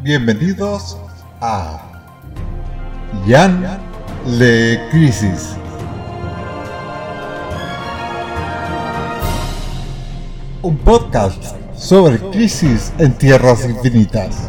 Bienvenidos a Jan Le Crisis. Un podcast sobre crisis en tierras infinitas.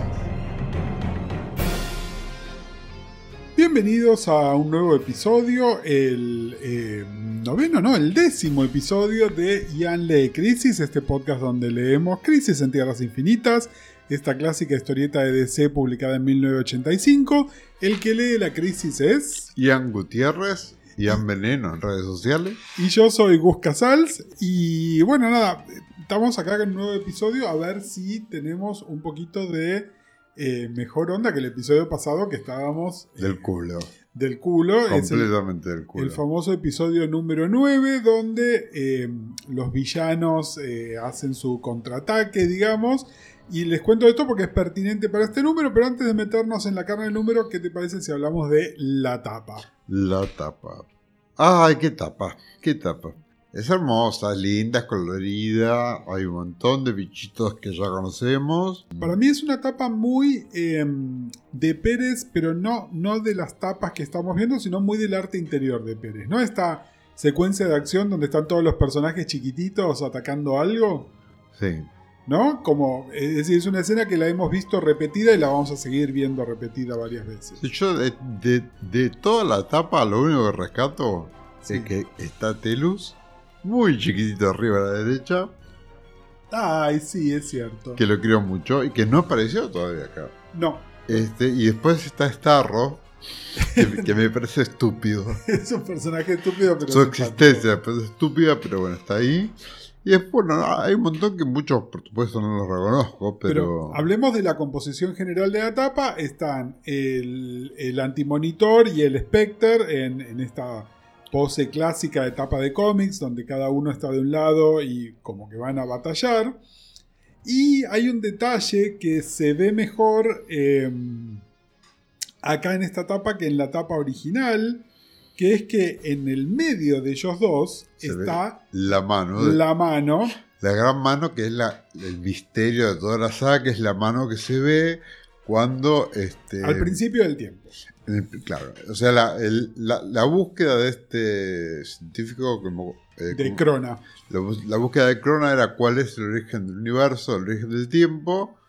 Bienvenidos a un nuevo episodio, el eh, noveno, no, el décimo episodio de Ian lee Crisis, este podcast donde leemos Crisis en Tierras Infinitas, esta clásica historieta de DC publicada en 1985. El que lee la crisis es... Ian Gutiérrez, Ian Veneno en redes sociales. Y yo soy Gus Casals y bueno, nada, estamos acá con un nuevo episodio a ver si tenemos un poquito de eh, mejor onda que el episodio pasado que estábamos... Del eh, culo. del culo. Es el- Completamente del culo. el famoso episodio número 9, donde eh, los villanos hacen su contraataque, digamos. Y les cuento esto porque es pertinente para este número, pero antes de meternos en la carne del número, ¿qué te parece si hablamos de la tapa? La tapa. Ay, qué tapa, qué tapa. Es hermosa, es linda, es colorida. Hay un montón de bichitos que ya conocemos. Para mí es una tapa muy eh, de Pérez, pero no, no de las tapas que estamos viendo, sino muy del arte interior de Pérez. ¿No? Esta secuencia de acción donde están todos los personajes chiquititos atacando algo. Sí. ¿No? Como, es decir, es una escena que la hemos visto repetida y la vamos a seguir viendo repetida varias veces. Yo de, de- de toda la tapa, lo único que rescato Sí. es que está Telus, muy chiquitito arriba a la derecha, Ay, sí, es cierto. que lo quiero mucho y que no apareció todavía acá. No, Este, y después está Starro, que, que me parece estúpido. es un personaje estúpido, pero. Su existencia pues, es estúpida, pero bueno, está ahí. Y después, bueno, hay un montón que muchos, por supuesto, no los reconozco, Pero, hablemos de la composición general de la tapa. Están el, el antimonitor y el Spectre en, en esta pose clásica de tapa de cómics, donde cada uno está de un lado y como que van a batallar. Y hay un detalle que se ve mejor eh, acá en esta tapa que en la tapa original, que es que en el medio de ellos dos Se está la mano, de- la... la mano. gran mano que es la, el misterio de toda la saga, que es la mano que se ve cuando. Este, Al principio del tiempo. el- claro, o sea, la, el- la- la búsqueda de este científico, como. eh, De como- Crona. La, la búsqueda de Crona era cuál es el origen del universo, el origen del tiempo,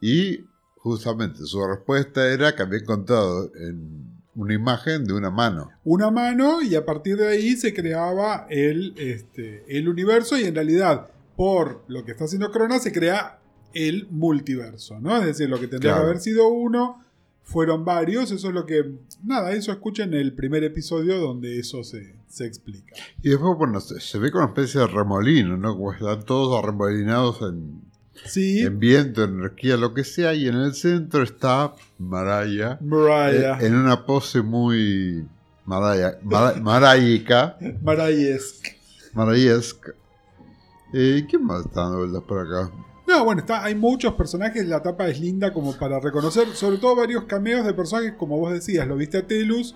y justamente su respuesta era que había encontrado en una imagen de una mano. una mano y a partir de ahí se creaba el, este, el universo y en realidad por lo que está haciendo Crona se crea el multiverso, ¿no? Es decir, lo que tendría Claro. que haber sido uno fueron varios, eso es lo que... Nada, eso escuchen el primer episodio donde eso se, se explica. Y después, bueno, se, se ve como una especie de remolino, ¿no? Como están todos arremolinados en, Sí, en viento, energía, lo que sea, y en el centro está Maraya, Mariah, en una pose muy Maraya, Mara- marayica, Mariah-esque. marayesca. Eh, ¿Quién más está dando vueltas por acá? No, bueno, está, hay muchos personajes, la tapa es linda como para reconocer, sobre todo varios cameos de personajes, como vos decías, lo viste a Telus,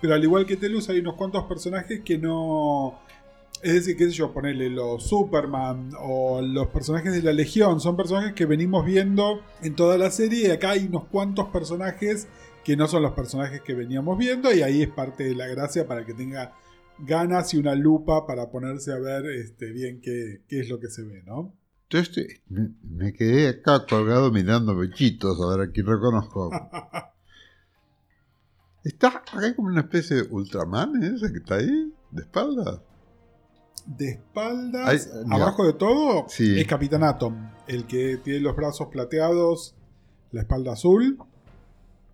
pero al igual que Telus hay unos cuantos personajes que no... Es decir, qué sé yo, ponerle los Superman o los personajes de la Legión, son personajes que venimos viendo en toda la serie y acá hay unos cuantos personajes que no son los personajes que veníamos viendo y ahí es parte de la gracia para que tenga ganas y una lupa para ponerse a ver este, bien qué, qué es lo que se ve, ¿no? Yo estoy- me, me quedé acá colgado mirando bechitos, a ver a quién reconozco. Está acá hay como una especie de Ultraman, ¿eh? ese que está ahí, de espalda. De espaldas, Ay, abajo de todo, Sí. es Capitán Atom, el que tiene los brazos plateados, la espalda azul.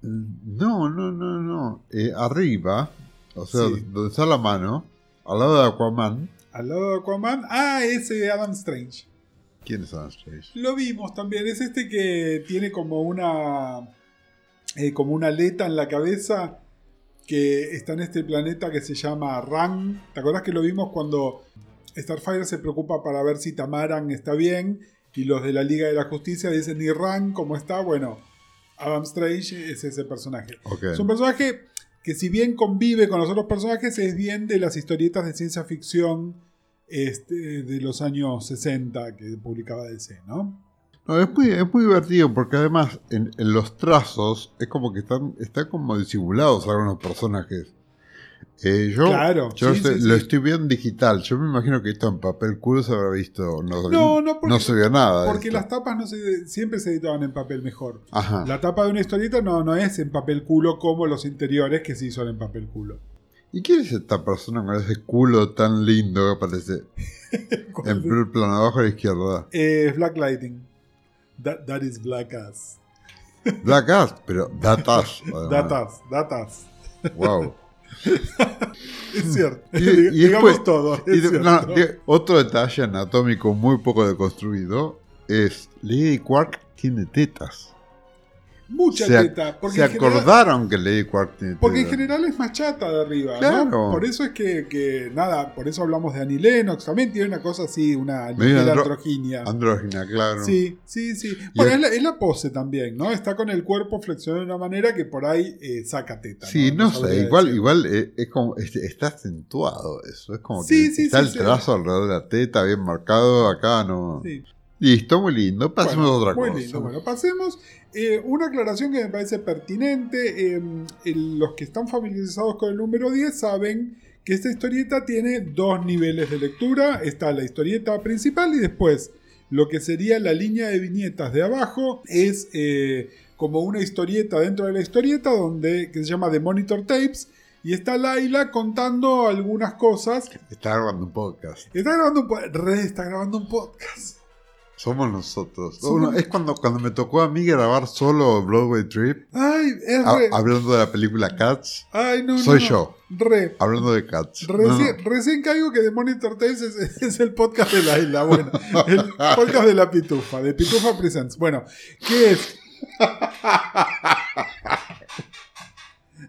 No, no, no, no. Eh, arriba, o sea, Sí. donde está la mano, al lado de Aquaman. Al lado de Aquaman, ah, ese Adam Strange. ¿Quién es Adam Strange? Lo vimos también, es este que tiene como una, eh, como una aleta en la cabeza que está en este planeta que se llama Ran. ¿Te acordás que lo vimos cuando Starfire se preocupa para ver si Tamaran está bien y los de la Liga de la Justicia dicen, ¿y Ran cómo está? Bueno, Adam Strange es ese personaje. Es un personaje que si bien convive con los otros personajes, es bien de las historietas de ciencia ficción este, de los años 60 que publicaba DC, ¿no? No, es muy, es muy divertido porque además en, en los trazos es como que están, están como disimulados algunos personajes. Eh, yo Claro, yo sí, sé- sí, lo sí. estoy viendo en digital. Yo me imagino que esto en papel culo se habrá visto. No, No, no, porque- se vio nada. Porque las tapas no se, siempre se editaban en papel mejor. Ajá. La tapa de una historieta no, no es en papel culo como los interiores que sí son en papel culo. ¿Y quién es esta persona con ese culo tan lindo que aparece en primer plano abajo a la izquierda? Eh, Black Lighting. That, that is Black Ass. Black Ass, pero Datas. Datas, datas. Wow. Es cierto. Y- y Digamos después- todo. es Y cierto. no, otro detalle anatómico muy poco deconstruido es Lady Quark tiene tetas. Mucha se, teta. Porque, se en general, acordaron que Quark tiene porque en general es más chata de arriba. Claro. ¿no? Por eso es que, que, nada, por eso hablamos de Annie Lennox. También tiene una cosa así, una ligera andro- androginia. Andrógina, claro. Sí, sí, sí. Bueno, es la, es la pose también, ¿no? Está con el cuerpo flexionado de una manera que por ahí eh, saca teta. Sí, no, sé, igual, decir. igual eh, es como, es- está acentuado eso, es como Sí, que sí, está sí, el trazo alrededor de la teta bien marcado, acá no. Sí. Listo, muy lindo, pasemos Bueno, a otra muy cosa. lindo. Bueno, pasemos. Eh, una aclaración que me parece pertinente. eh, el- los que están familiarizados con el número 10 saben que esta historieta tiene dos niveles de lectura. Está la historieta principal y después lo que sería la línea de viñetas de abajo es eh, como una historieta dentro de la historieta donde, que se llama The Monitor Tapes. Y está Laila contando algunas cosas. Está grabando un podcast. Está grabando un, Red está grabando un podcast. Somos nosotros. Somos- es cuando, cuando me tocó a mí grabar solo Broadway Trip, Ay, es re. hablando de la película Cats, Ay, no, no, soy no. yo, Re. hablando de Cats. Recién, no. recién caigo que The Monitor Tales es, es el podcast de la isla. Bueno, el podcast de la Pitufa, de Pitufa Presents. Bueno, ¿qué es?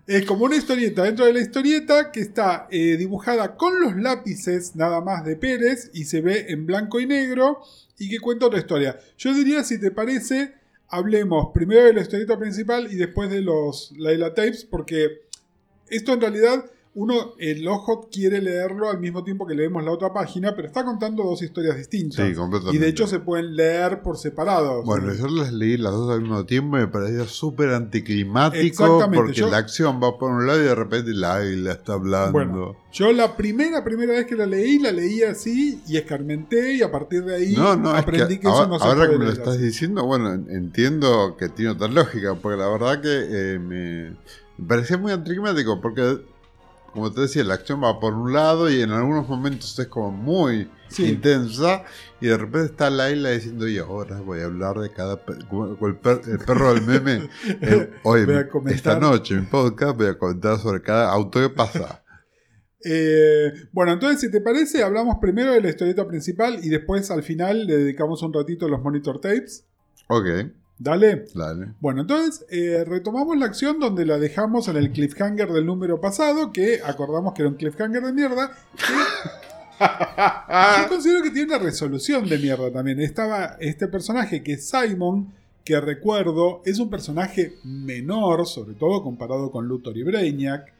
Es como una historieta dentro de la historieta que está eh, dibujada con los lápices nada más de Pérez y se ve en blanco y negro y que cuenta otra historia. Yo diría, si te parece, hablemos primero de la historieta principal y después de los Laila Tapes porque esto en realidad uno, el ojo quiere leerlo al mismo tiempo que leemos la otra página, pero está contando dos historias distintas. Sí, completamente. y de hecho se pueden leer por separado. Bueno, yo las leí las dos al mismo tiempo y me pareció súper anticlimático Exactamente, porque yo- la acción va por un lado y de repente la águila está hablando. Bueno, yo la primera, primera vez que la leí, la leí así y escarmenté y a partir de ahí no, no, es aprendí que, que, eso ahora, no se ahora puede que me lo estás así. diciendo, bueno, en- entiendo que tiene otra lógica, porque la verdad que eh, me, me parecía muy anticlimático, porque como te decía, la acción va por un lado y en algunos momentos es como muy Sí. intensa y de repente está Laila diciendo y ahora voy a hablar de cada el, per- el perro del meme el- hoy esta noche en podcast voy a comentar sobre cada auto que pasa Eh, bueno, entonces, si te parece, hablamos primero de la historieta principal y después al final le dedicamos un ratito a los monitor tapes. ok Dale. dale Bueno, entonces eh, retomamos la acción donde la dejamos en el cliffhanger del número pasado, que acordamos que era un cliffhanger de mierda. que yo considero que tiene una resolución de mierda también. Estaba este personaje que es Simon, que recuerdo es un personaje menor, sobre todo comparado con Luthor y Brainiac.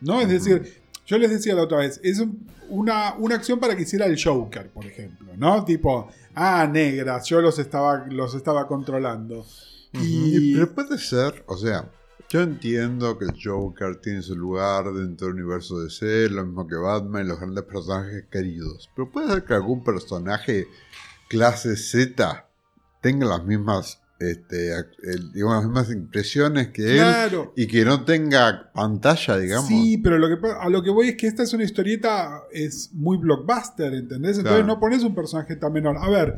¿No? Es decir, yo les decía la otra vez, es un- una, una acción para que hiciera el Joker, por ejemplo, ¿no? Tipo, ah, negras, yo los estaba, los estaba controlando. Y, Y, pero puede ser, o sea, yo entiendo que el Joker tiene su lugar dentro del universo de C, lo mismo que Batman y los grandes personajes queridos. Pero puede ser que algún personaje clase Z tenga las mismas, este, el- digamos, las mismas impresiones que él claro. y que no tenga pantalla, digamos. Sí, pero lo que, pa- a lo que voy es que esta es una historieta, es muy blockbuster, ¿entendés? Entonces Claro. no pones un personaje tan menor. A ver,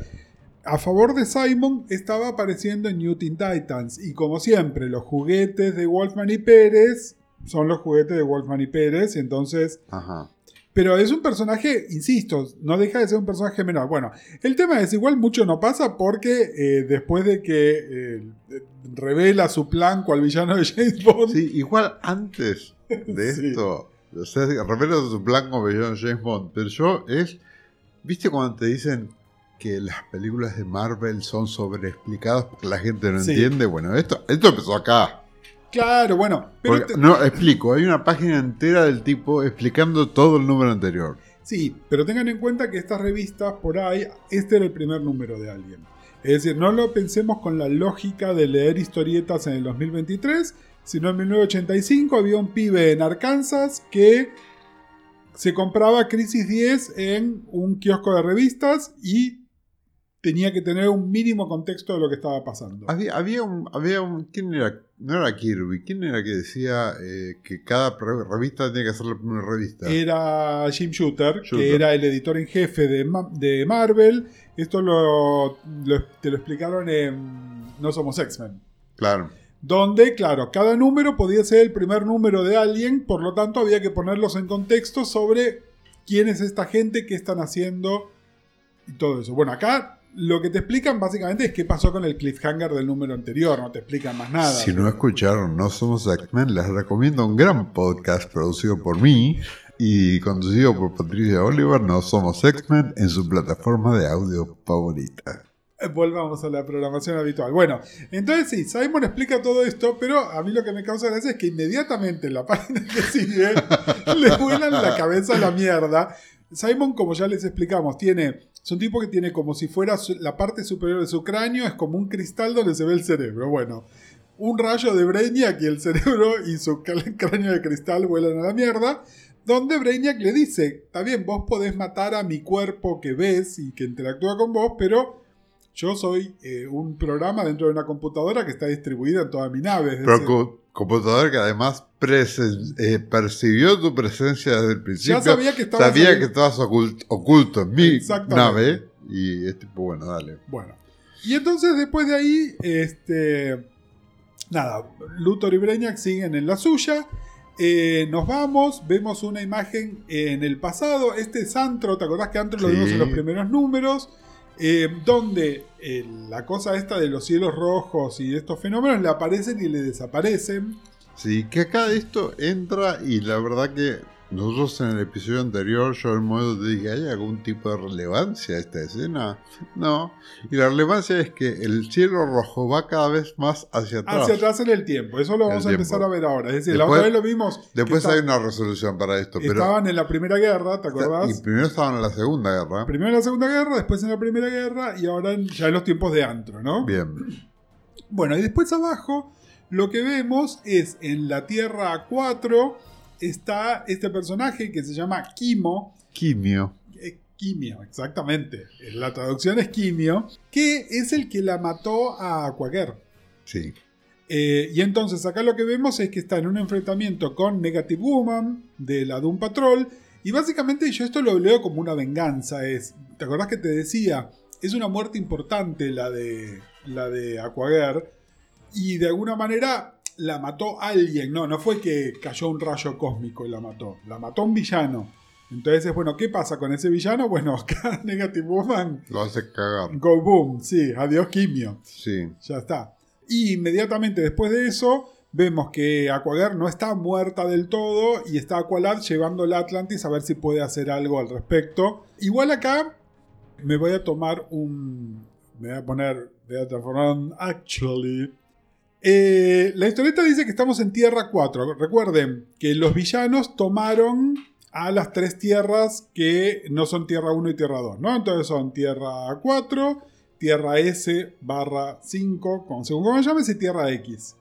a favor de Simon estaba apareciendo en New Teen Titans. Y como siempre, los juguetes de Wolfman y Pérez son los juguetes de Wolfman y Pérez. Y entonces Ajá. Pero es un personaje, insisto, no deja de ser un personaje menor. Bueno, el tema es igual mucho no pasa porque eh, después de que eh, revela su plan cual villano de James Bond, Sí, igual antes de Sí. esto, o sea, revela su plan como villano James Bond, pero yo es, ¿viste cuando te dicen que las películas de Marvel son sobreexplicadas porque la gente no Sí. entiende? Bueno, esto, esto empezó acá. Claro, bueno, pero Porque- te- no, explico, hay una página entera del tipo explicando todo el número anterior. sí, pero tengan en cuenta que estas revistas por ahí, este era el primer número de alguien. Es decir, no lo pensemos con la lógica de leer historietas en el 2023, sino en 1985 había un pibe en Arkansas que se compraba Crisis 10 en un kiosco de revistas y tenía que tener un mínimo contexto de lo que estaba pasando. Había, había, un, había un. ¿Quién era? No era Kirby. ¿Quién era que decía eh, que cada re- revista tenía que ser la primera revista? Era Jim Shooter, Shooter. que era el editor en jefe de, Ma- de Marvel. Esto lo, lo- te lo explicaron en No Somos X-Men. Claro. Donde, claro, cada número podía ser el primer número de alguien, por lo tanto había que ponerlos en contexto sobre quién es esta gente, qué están haciendo y todo eso. Bueno, acá lo que te explican básicamente es qué pasó con el cliffhanger del número anterior, no te explican más nada. Si no escucharon No Somos X-Men, les recomiendo un gran podcast producido por mí y conducido por Patricia Oliver, No Somos X-Men, en su plataforma de audio favorita. Eh, Volvamos a la programación habitual. Bueno, entonces sí, Simon explica todo esto, pero a mí lo que me causa gracia es que inmediatamente en la página que sigue le vuelan la cabeza a la mierda. Simon, como ya les explicamos, tiene. Es un tipo que tiene como si fuera la parte superior de su cráneo, es como un cristal donde se ve el cerebro. Bueno, un rayo de Brainiac y el cerebro y su cráneo de cristal vuelan a la mierda. Donde Brainiac le dice: Está bien, vos podés matar a mi cuerpo que ves y que interactúa con vos, pero yo soy eh, un programa dentro de una computadora que está distribuida en toda mi nave. Pero decir, co- computador que además eh, percibió tu presencia desde el principio. ya sabía que estaba Sabía que estabas ocult- oculto en mi nave. Y es tipo, bueno, dale. Bueno. Y entonces después de ahí, este. Nada, Luthor y Brainiac siguen en la suya. Eh, nos vamos, vemos una imagen en el pasado. Este es Antro, ¿te acordás que Antro lo vimos en los primeros números? Eh, donde eh, la cosa esta de los cielos rojos y estos fenómenos le aparecen y le desaparecen. Sí, que acá esto entra y la verdad que nosotros en el episodio anterior, yo en te dije, ¿hay algún tipo de relevancia a esta escena? No. Y la relevancia es que el cielo rojo va cada vez más hacia atrás. Hacia atrás en el tiempo. Eso lo El vamos a tiempo. empezar a ver ahora. Es decir, la otra vez lo vimos. Después está- hay una resolución para esto, pero... Estaban en la Primera Guerra, ¿te acordás? Y primero estaban en la Segunda Guerra. Primero en la Segunda Guerra, después en la Primera Guerra y ahora en- ya en los tiempos de Antro, ¿no? Bien. Bueno, y después abajo lo que vemos es en la Tierra 4 está este personaje que se llama Kimo. Quimio. eh, Quimio, exactamente. La traducción es Quimio, que es el que la mató a Aquaguer. Sí. Eh, y entonces acá lo que vemos es que está en un enfrentamiento con Negative Woman de la Doom Patrol. Y básicamente yo esto lo leo como una venganza. Es, ¿Te acordás que te decía? Es una muerte importante la de, la de Aquaguer. Y de alguna manera la mató alguien. No, no fue que cayó un rayo cósmico y la mató. La mató un villano. Entonces, bueno, ¿qué pasa con ese villano? Bueno, acá Negative Woman, Lo hace cagar. go boom, sí, adiós quimio. Sí. Ya está. Y inmediatamente después de eso, vemos que Aquaguer no está muerta del todo y está Aqualad llevando la Atlantis a ver si puede hacer algo al respecto. Igual acá me voy a tomar un. Me voy a poner. Voy a transformar en Actually. Eh, la historieta dice que estamos en Tierra 4. Recuerden que los villanos tomaron a las tres tierras que no son Tierra 1 y Tierra 2, ¿no? Entonces son Tierra 4, Tierra S barra 5, como- según como llames, y Tierra X.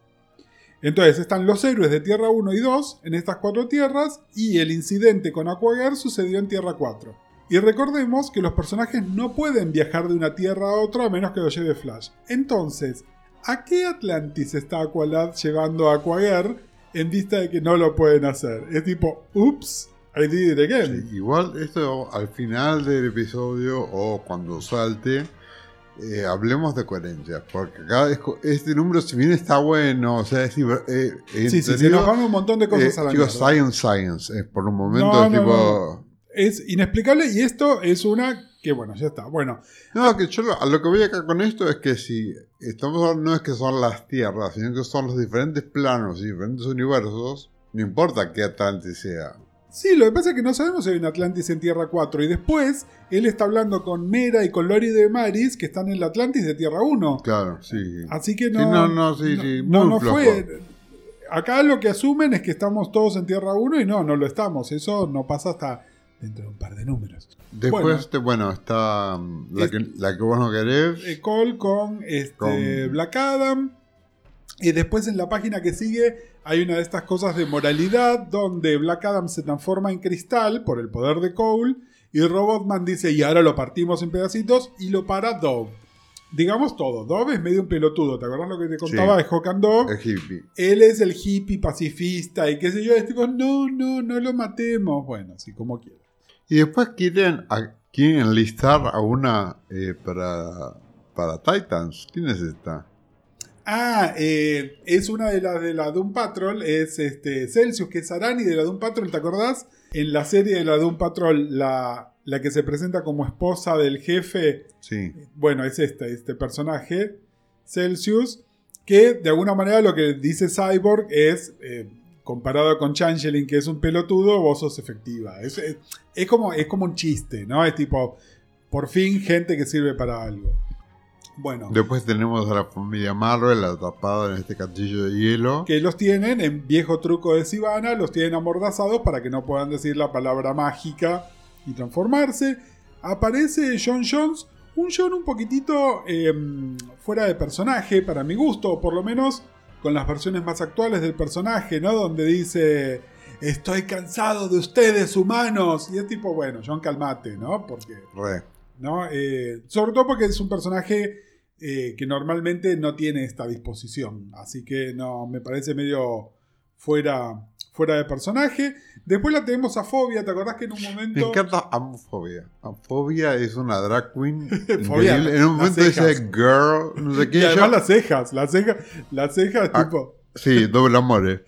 Entonces están los héroes de Tierra 1 y 2 en estas cuatro tierras y el incidente con Aquaguer sucedió en Tierra 4. Y recordemos que los personajes no pueden viajar de una tierra a otra a menos que lo lleve Flash. Entonces, ¿a qué Atlantis está Aqualad llevando a Aquaguer en vista de que no lo pueden hacer? Es tipo, ups, I did it again. Sí, Igual esto al final del episodio o cuando salte, eh, hablemos de coherencia. Porque acá este número, si bien está bueno, o sea, es eh, Sí, sí, se nos van un montón de cosas eh, a la mierda. science, science. por un momento No, es no, tipo. Es inexplicable y esto es una que, bueno, ya está. Bueno, No, que yo lo- a lo que voy acá con esto es que si estamos hablando no es que son las tierras, sino que son los diferentes planos y diferentes universos, no importa qué Atlantis sea. Sí, lo que pasa es que no sabemos si hay un Atlantis en Tierra 4. Y después él está hablando con Mera y con Lori de Maris, que están en el Atlantis de Tierra 1. Claro, sí. Así que Sí, no. no, no, sí, sí, no, muy no flojo. fue. Acá lo que asumen es que estamos todos en Tierra 1 y no, no lo estamos. Eso no pasa hasta dentro de un par de números. Después, Bueno. este, bueno, está mm, la, que, la que vos no querés. Eh, Cole con, este, Con- Black Adam. Y después en la página que sigue hay una de estas cosas de moralidad donde Black Adam se transforma en cristal por el poder de Cole y Robotman dice y ahora lo partimos en pedacitos y lo para Dove. Digamos todo, Dove es medio un pelotudo, ¿te acordás lo que te contaba Sí. de Hawk and Dove? es hippie. Él es el hippie pacifista y qué sé yo, es tipo, no, no, no lo matemos. Bueno, así como quiera. Y después quieren, a- quieren enlistar a una eh, para, para Titans. ¿Quién es esta? Ah, eh, es una de las de la Doom Patrol, es este Celsius, que es Arani de la Doom Patrol, ¿te acordás? En la serie de la Doom Patrol, la, la que se presenta como esposa del jefe, Sí. bueno, es este, este personaje, Celsius, que de alguna manera lo que dice Cyborg es, eh, comparado con Changeling, que es un pelotudo, vos sos efectiva. Es, es- es como, es como un chiste, ¿no? Es tipo, por fin gente que sirve para algo. Bueno. Después tenemos a la familia Marvel atrapada en este castillo de hielo. que los tienen en viejo truco de Sivana, los tienen amordazados para que no puedan decir la palabra mágica y transformarse. Aparece John Jones, un John un poquitito eh, fuera de personaje para mi gusto, o por lo menos con las versiones más actuales del personaje, ¿no? Donde dice, estoy cansado de ustedes humanos. Y es tipo, bueno, John calmate, ¿no? Porque Re. ¿no? Eh, sobre todo porque es un personaje eh, que normalmente no tiene esta disposición. Así que no, me parece medio fuera, fuera de personaje. Después la tenemos a Fobia, ¿te acordás que en un Me momento... encanta Amfobia. Amfobia es una drag queen Fobia. En un momento dice girl, no sé qué. Y además las cejas, las cejas, las cejas Ah, tipo... Sí, doble amore.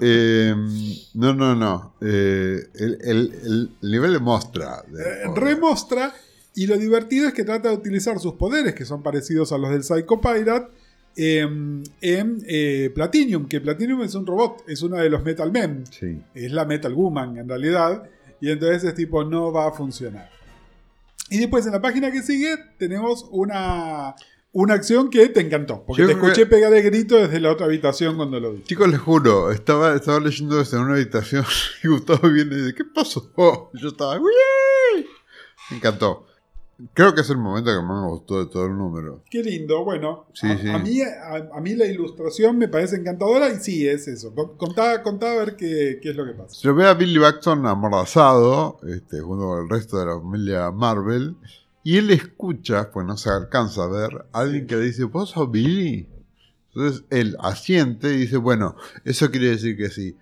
Eh, no, no, no. Eh, el, el- el nivel de mostra. de eh, remostra y lo divertido es que trata de utilizar sus poderes, que son parecidos a los del Psycho Pirate, em, en eh, Platinum, que Platinum es un robot, es una de los Metal Men. Sí. es la Metal Woman en realidad, y entonces es tipo no va a funcionar. Y después en la página que sigue tenemos una, una acción que te encantó, porque Yo te que- escuché pegar el grito desde la otra habitación cuando lo vi. Chicos, les juro, estaba, estaba leyendo en una habitación y Gustavo viene y dice, ¿qué pasó? Yo estaba, "Uy". Me encantó. Creo que es el momento que más me gustó de todo el número. Qué lindo, bueno, Sí, a, sí. a mí, a, a mí la ilustración me parece encantadora y sí, es eso. Con- Contá, contá a ver qué, qué es lo que pasa. Se ve a Billy Baxton amordazado, este, junto con el resto de la familia Marvel, y él escucha, pues no se alcanza a ver, a alguien que le dice, ¿vos sos Billy? Entonces él asiente y dice, bueno, eso quiere decir que sí.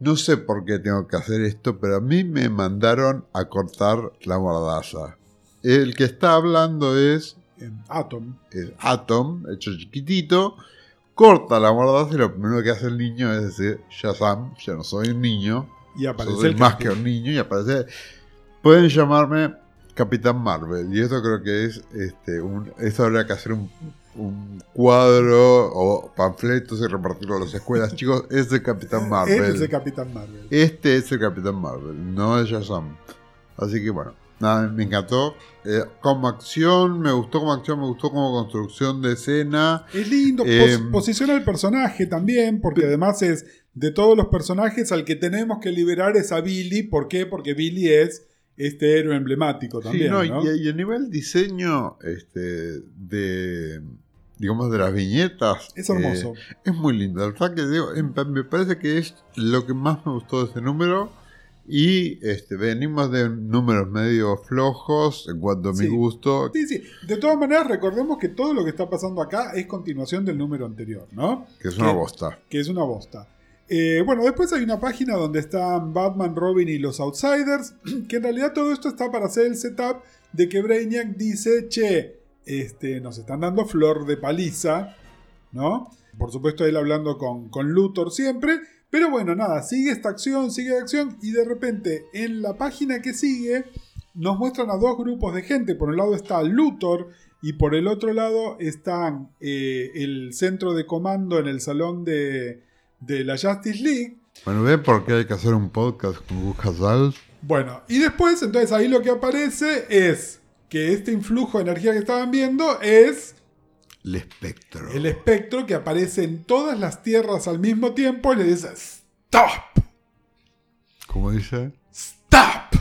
No sé por qué tengo que hacer esto, pero a mí me mandaron a cortar la mordaza. El que está hablando es, Atom. es Atom, hecho chiquitito, corta la mordaza y lo primero que hace el niño es decir, Shazam, ya no soy un niño, Y aparece soy el más que un niño y aparece. Pueden llamarme Capitán Marvel. Y esto creo que es este un. Esto habría que hacer un, un cuadro o panfletos y repartirlo a las escuelas. Chicos, es el Capitán Marvel. Él es el Capitán Marvel. Este es el Capitán Marvel, no es Shazam. Así que bueno, nada, me encantó. Eh, como acción, me gustó como acción, me gustó como construcción de escena. Es lindo, pos- Em, posiciona el personaje también, porque además es de todos los personajes al que tenemos que liberar es a Billy. ¿Por qué? Porque Billy es este héroe emblemático también. Sí, no, ¿no? Y, y a nivel diseño este, de, digamos, de las viñetas. Es hermoso. eh, es muy lindo. La verdad que digo, em- me parece que es lo que más me gustó de este número. Y este, venimos de números medio flojos en cuanto a mi gusto. Sí, sí. De todas maneras, recordemos que todo lo que está pasando acá es continuación del número anterior, ¿no? Que es una bosta. Que es una bosta. Eh, bueno, después hay una página donde están Batman, Robin y los Outsiders, que en realidad todo esto está para hacer el setup de que Brainiac dice, che, este, nos están dando flor de paliza, ¿no? Por supuesto él hablando con, con Luthor siempre, pero bueno, nada, sigue esta acción, sigue la acción y de repente en la página que sigue nos muestran a dos grupos de gente. Por un lado está Luthor y por el otro lado están eh, el centro de comando en el salón de, de la Justice League. Bueno, ¿ven por qué hay que hacer un podcast con Gus Casal? Bueno, y después entonces ahí lo que aparece es que este influjo de energía que estaban viendo es El espectro. el espectro que aparece en todas las tierras al mismo tiempo y le dice ¡Stop! ¿Cómo dice? ¡Stop!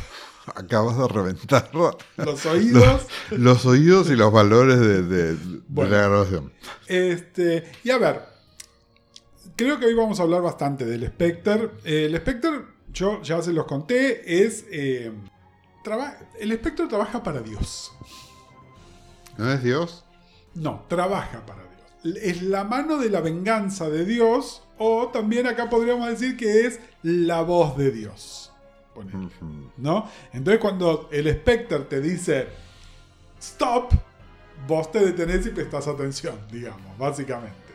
acabas de reventar Los oídos. los, los oídos y los valores de, de- de Bueno. la grabación. Este, y a ver, creo que hoy vamos a hablar bastante del Spectre. Eh, el Spectre, yo ya se los conté, es... eh, traba- el Spectre trabaja para Dios. ¿No es Dios? No, trabaja para Dios. Es la mano de la venganza de Dios, o también acá podríamos decir que es la voz de Dios. Ponele. ¿no? Entonces cuando el Spectre te dice stop, vos te detenés y prestás atención, digamos, básicamente.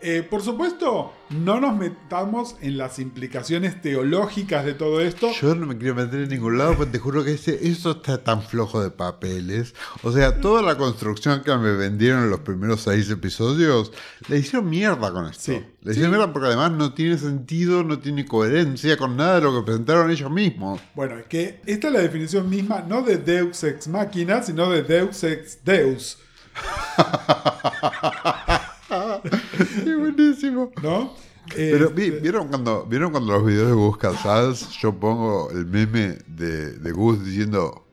Eh, por supuesto, no nos metamos en las implicaciones teológicas de todo esto. Yo no me quiero meter en ningún lado, porque te juro que ese, eso está tan flojo de papeles. O sea, toda la construcción que me vendieron en los primeros seis episodios, le hicieron mierda con esto. Sí. Le hicieron mierda porque además no tiene sentido, no tiene coherencia con nada de lo que presentaron ellos mismos. Bueno, es que esta es la definición misma, no de Deus ex machina, sino de Deus ex Deus, Qué buenísimo. ¿no? Pero vi- Este, ¿vieron cuando, ¿vieron cuando los videos de Gus Casals yo pongo el meme de, de Gus diciendo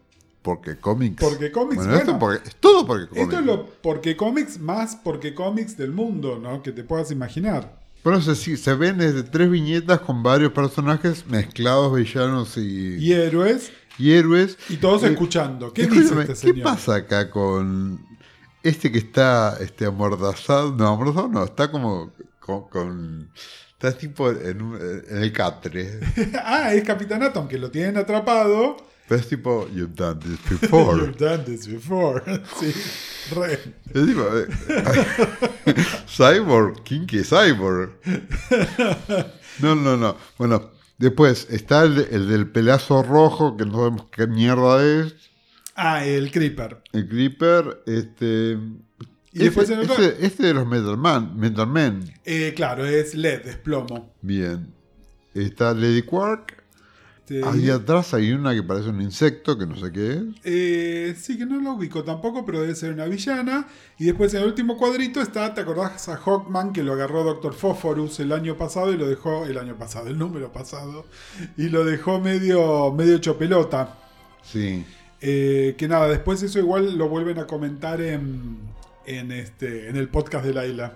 porque cómics? Porque cómics, Bueno, esto bueno. porque, es todo porque cómics. esto es lo porque cómics más porque cómics del mundo, ¿no? Que te puedas imaginar. Bueno, se, sí, se ven desde tres viñetas con varios personajes mezclados, villanos y, Y héroes, y héroes. y todos Eh, escuchando. ¿Qué dice este ¿qué señor? pasa acá con este que está este, amordazado? No, amordazado no, está como con... con- está tipo en, un- en el catre. ah, es Capitán Atom, que lo tienen atrapado. Pero es tipo, you've done this You've before. done this before. sí, re. Es tipo, eh, cyborg, kinky cyborg. No, no, no. Bueno, después está el, el del pelazo rojo, que no sabemos qué mierda es. Ah, el Creeper. El Creeper, este. Y después este, este- este de los Metal Man, Metal Men. Eh, claro, es LED, es plomo. Bien. Está Lady Quark. Ahí atrás hay una que parece un insecto, que no sé qué es. eh, sí, que no lo ubico tampoco, pero debe ser una villana. Y después en el último cuadrito está, ¿te acordás a Hawkman que lo agarró Doctor Phosphorus el año pasado y lo dejó, el año pasado, el número pasado, y lo dejó medio, medio hecho pelota? Sí. Eh, que nada, después eso igual lo vuelven a comentar en, en, este, en el podcast de Laila.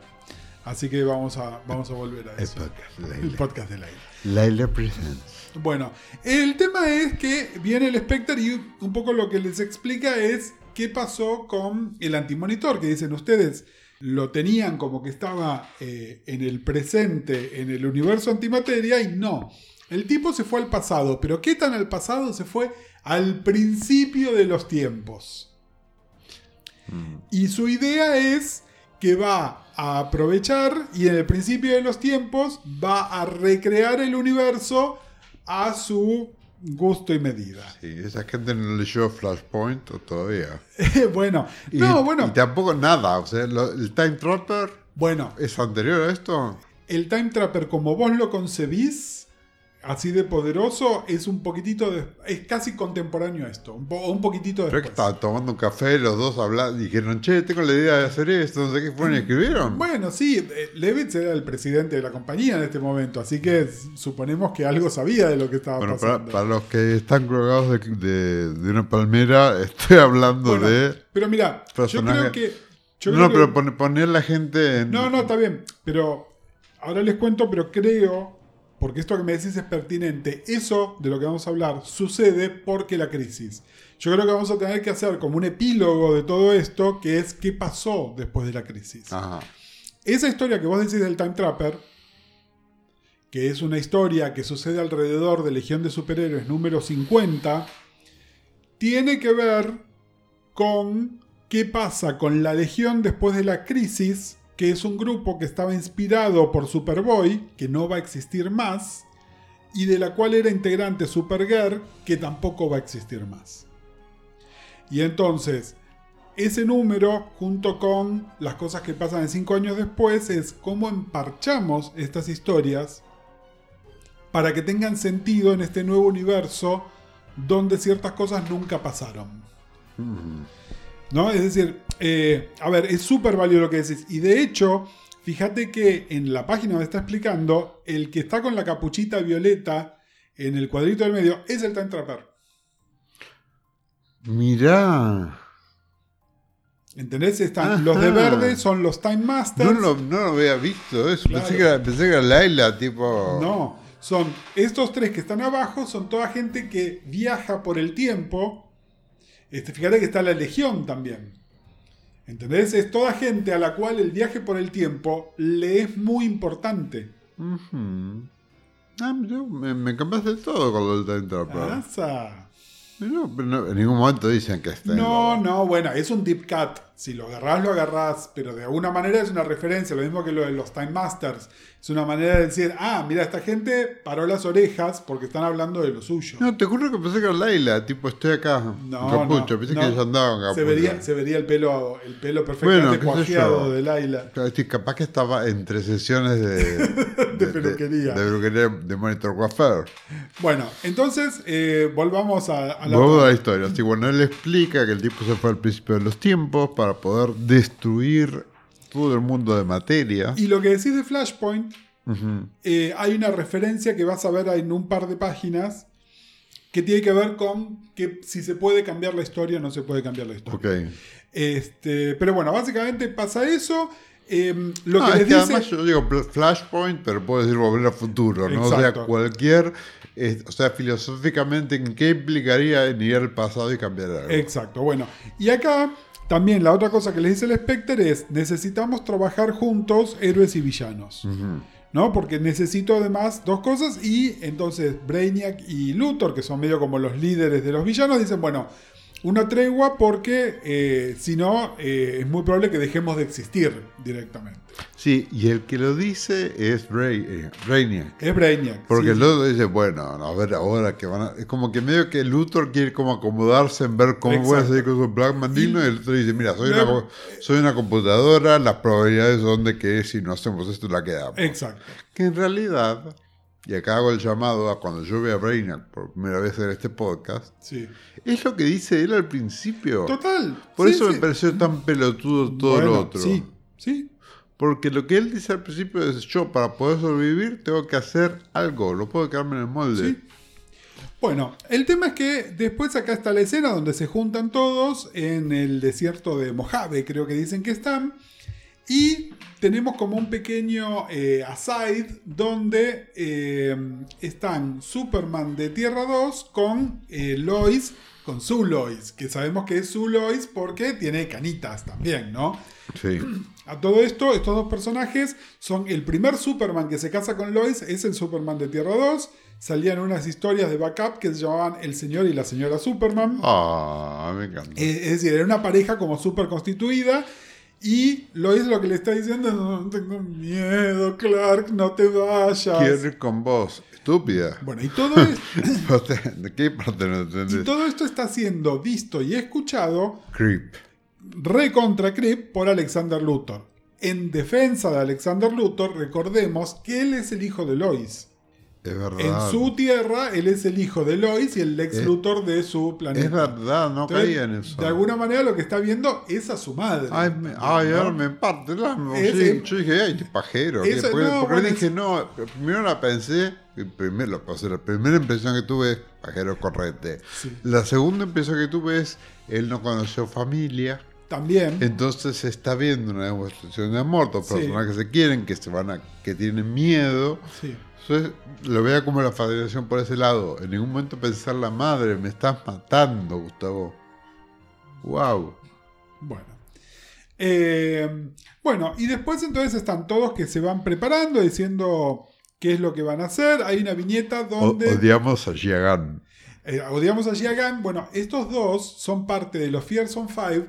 Así que vamos a, vamos a volver a El eso. podcast, El podcast de Laila. Laila Presents. Bueno, el tema es que viene el Spectre y un poco lo que les explica es qué pasó con el antimonitor, que dicen ustedes lo tenían como que estaba eh, en el presente, en el universo antimateria, y no. El tipo se fue al pasado, pero ¿qué tan al pasado? Se fue al principio de los tiempos. Mm. Y su idea es que va a aprovechar y en el principio de los tiempos va a recrear el universo a su gusto y medida. Sí, esa gente no leyó Flashpoint todavía. bueno, Y, no, bueno, y tampoco nada. O sea, lo- el Time Trapper bueno, es anterior a esto. el Time Trapper como vos lo concebís, así de poderoso, es un poquitito, de- es casi contemporáneo a esto, un, po- un poquitito Pero que después. estaban tomando un café, los dos hablando, dijeron, che, tengo la idea de hacer esto, no sé qué, fueron y escribieron. Bueno, sí, eh, Levitz era el presidente de la compañía en este momento, así que suponemos que algo sabía de lo que estaba Bueno, para, pasando. para los que están colgados de, de- de una palmera, estoy hablando Bueno, de... Pero mira, yo creo que. yo no, creo que- pero pon- poner la gente en... No, no, está bien. Pero ahora les cuento, pero creo, porque esto que me decís es pertinente, eso de lo que vamos a hablar sucede porque la crisis. Yo creo que vamos a tener que hacer como un epílogo de todo esto, que es qué pasó después de la crisis. Ajá. Esa historia que vos decís del Time Trapper, que es una historia que sucede alrededor de Legión de Superhéroes número 50, tiene que ver con qué pasa con la Legión después de la crisis, que es un grupo que estaba inspirado por Superboy, que no va a existir más, y de la cual era integrante Supergirl, que tampoco va a existir más. Y entonces, ese número, junto con las cosas que pasan en cinco años después, es cómo emparchamos estas historias para que tengan sentido en este nuevo universo donde ciertas cosas nunca pasaron. ¿No? Es decir, eh, a ver, es súper válido lo que decís. Y de hecho, fíjate que en la página donde está explicando, el que está con la capuchita violeta en el cuadrito del medio es el Time Trapper. Mirá. ¿Entendés? Están, Ajá. los de verde son los Time Masters. No lo, no lo había visto eso. Claro. Pensé, que era, pensé que era Laila, tipo. No, son estos tres que están abajo, son toda gente que viaja por el tiempo. Este, fíjate que está la Legión también. ¿Entendés? Es toda gente a la cual el viaje por el tiempo le es muy importante. Ujú. Ah, mirá, me, me cambiaste todo con lo del Time en ningún momento dicen que está en No, no, bueno, es un deep cut. Si lo agarrás, lo agarrás, pero de alguna manera es una referencia, lo mismo que lo de los Time Masters. Es una manera de decir, ah, mira, esta gente paró las orejas porque están hablando de lo suyo. No, te juro que pensé que era Laila, tipo, estoy acá. No, capucho, no, pensé no. que ella andaba con se capucho. vería, se vería el pelo, el pelo perfectamente Bueno, de Laila. Claro, estoy capaz que estaba entre sesiones de, de, peluquería. De, peluquería de Monitor Coiffeur. Bueno, entonces eh, volvamos a, a la de otra- la historia. Así, bueno, él explica que el tipo se fue al principio de los tiempos para poder destruir todo el mundo de materia. Y lo que decís de Flashpoint, Ujú. eh, hay una referencia que vas a ver en un par de páginas que tiene que ver con que si se puede cambiar la historia o no se puede cambiar la historia. Ok. Este, pero bueno, básicamente pasa eso. Eh, lo Ah, que es les que dice. además yo digo Flashpoint, pero puedo decir volver al futuro, ¿no? O sea, Exacto. cualquier. eh, o sea, filosóficamente, ¿en qué implicaría en ir al pasado y cambiar algo? Exacto, bueno. Y acá también la otra cosa que les dice el Spectre es: necesitamos trabajar juntos, héroes y villanos. ¿No? Porque necesito además dos cosas. Y entonces Brainiac y Luthor, que son medio como los líderes de los villanos, dicen: bueno. Una tregua porque eh, si no eh, es muy probable que dejemos de existir directamente. Sí, y el que lo dice es Bray, eh, Brainiac. Es Brainiac. Porque sí, el otro dice, bueno, a ver ahora que van a... Es como que medio que Luthor quiere como acomodarse en ver cómo voy a Exacto. salir con su Black Mandino y, el otro dice, mira, soy, una, Luego- co- soy una computadora, las probabilidades son de que si no hacemos esto la quedamos. Exacto. Que en realidad, y acá hago el llamado a cuando yo vea a Brainiac por primera vez en este podcast, Sí. es lo que dice él al principio. Total. Por sí, eso me pareció tan pelotudo todo Bueno, lo otro. Sí, sí. Porque lo que él dice al principio es, yo para poder sobrevivir tengo que hacer algo, no puedo quedarme en el molde. Sí. Bueno, el tema es que después acá está la escena donde se juntan todos en el desierto de Mojave, creo que dicen que están. Y tenemos como un pequeño eh, aside donde eh, están Superman de Tierra 2 con eh, Lois, con su Lois, que sabemos que es su Lois porque tiene canitas también, ¿no? Sí. A todo esto, estos dos personajes son el primer Superman que se casa con Lois, es el Superman de Tierra 2. Salían unas historias de backup que se llamaban El señor y la señora Superman. Ah, me encanta. Eh, es decir, era una pareja como súper constituida. Y Lois lo que le está diciendo es: "No, Tengo miedo, Clark, no te vayas. Quiero ir con vos. Estúpida. Bueno, y todo, es- ¿De qué parte no y todo esto está siendo visto y escuchado Creep. Recontra Crip por Alexander Luthor. En defensa de Alexander Luthor, recordemos que él es el hijo de Lois. Es verdad. En su tierra, él es el hijo de Lois y el Lex Es- Luthor de su planeta. Es verdad, no Entonces, caía en eso. De alguna manera lo que está viendo es a su madre. Ay, me- ay, me parte el alma. Sí, es- yo dije, ay, qué pajero. ¿qué? Eso- porque no, porque bueno, dije, es- no, primero la pensé, y primero, la, la primera impresión que tuve es pajero correte. Sí. La segunda impresión que tuve es, él no conoció familia. También. Entonces se está viendo una demostración de amor, dos Sí. personas que se quieren, que se van a, que tienen miedo. Sí. Entonces lo veo como la fascinación por ese lado. En ningún momento pensar la madre, me estás matando, Gustavo. Wow. Bueno. Eh, bueno, y después entonces están todos que se van preparando, diciendo qué es lo que van a hacer. Hay una viñeta donde... odiamos a Jiagan. Eh, odiamos a Jiagan. Bueno, estos dos son parte de los Fearsome Five,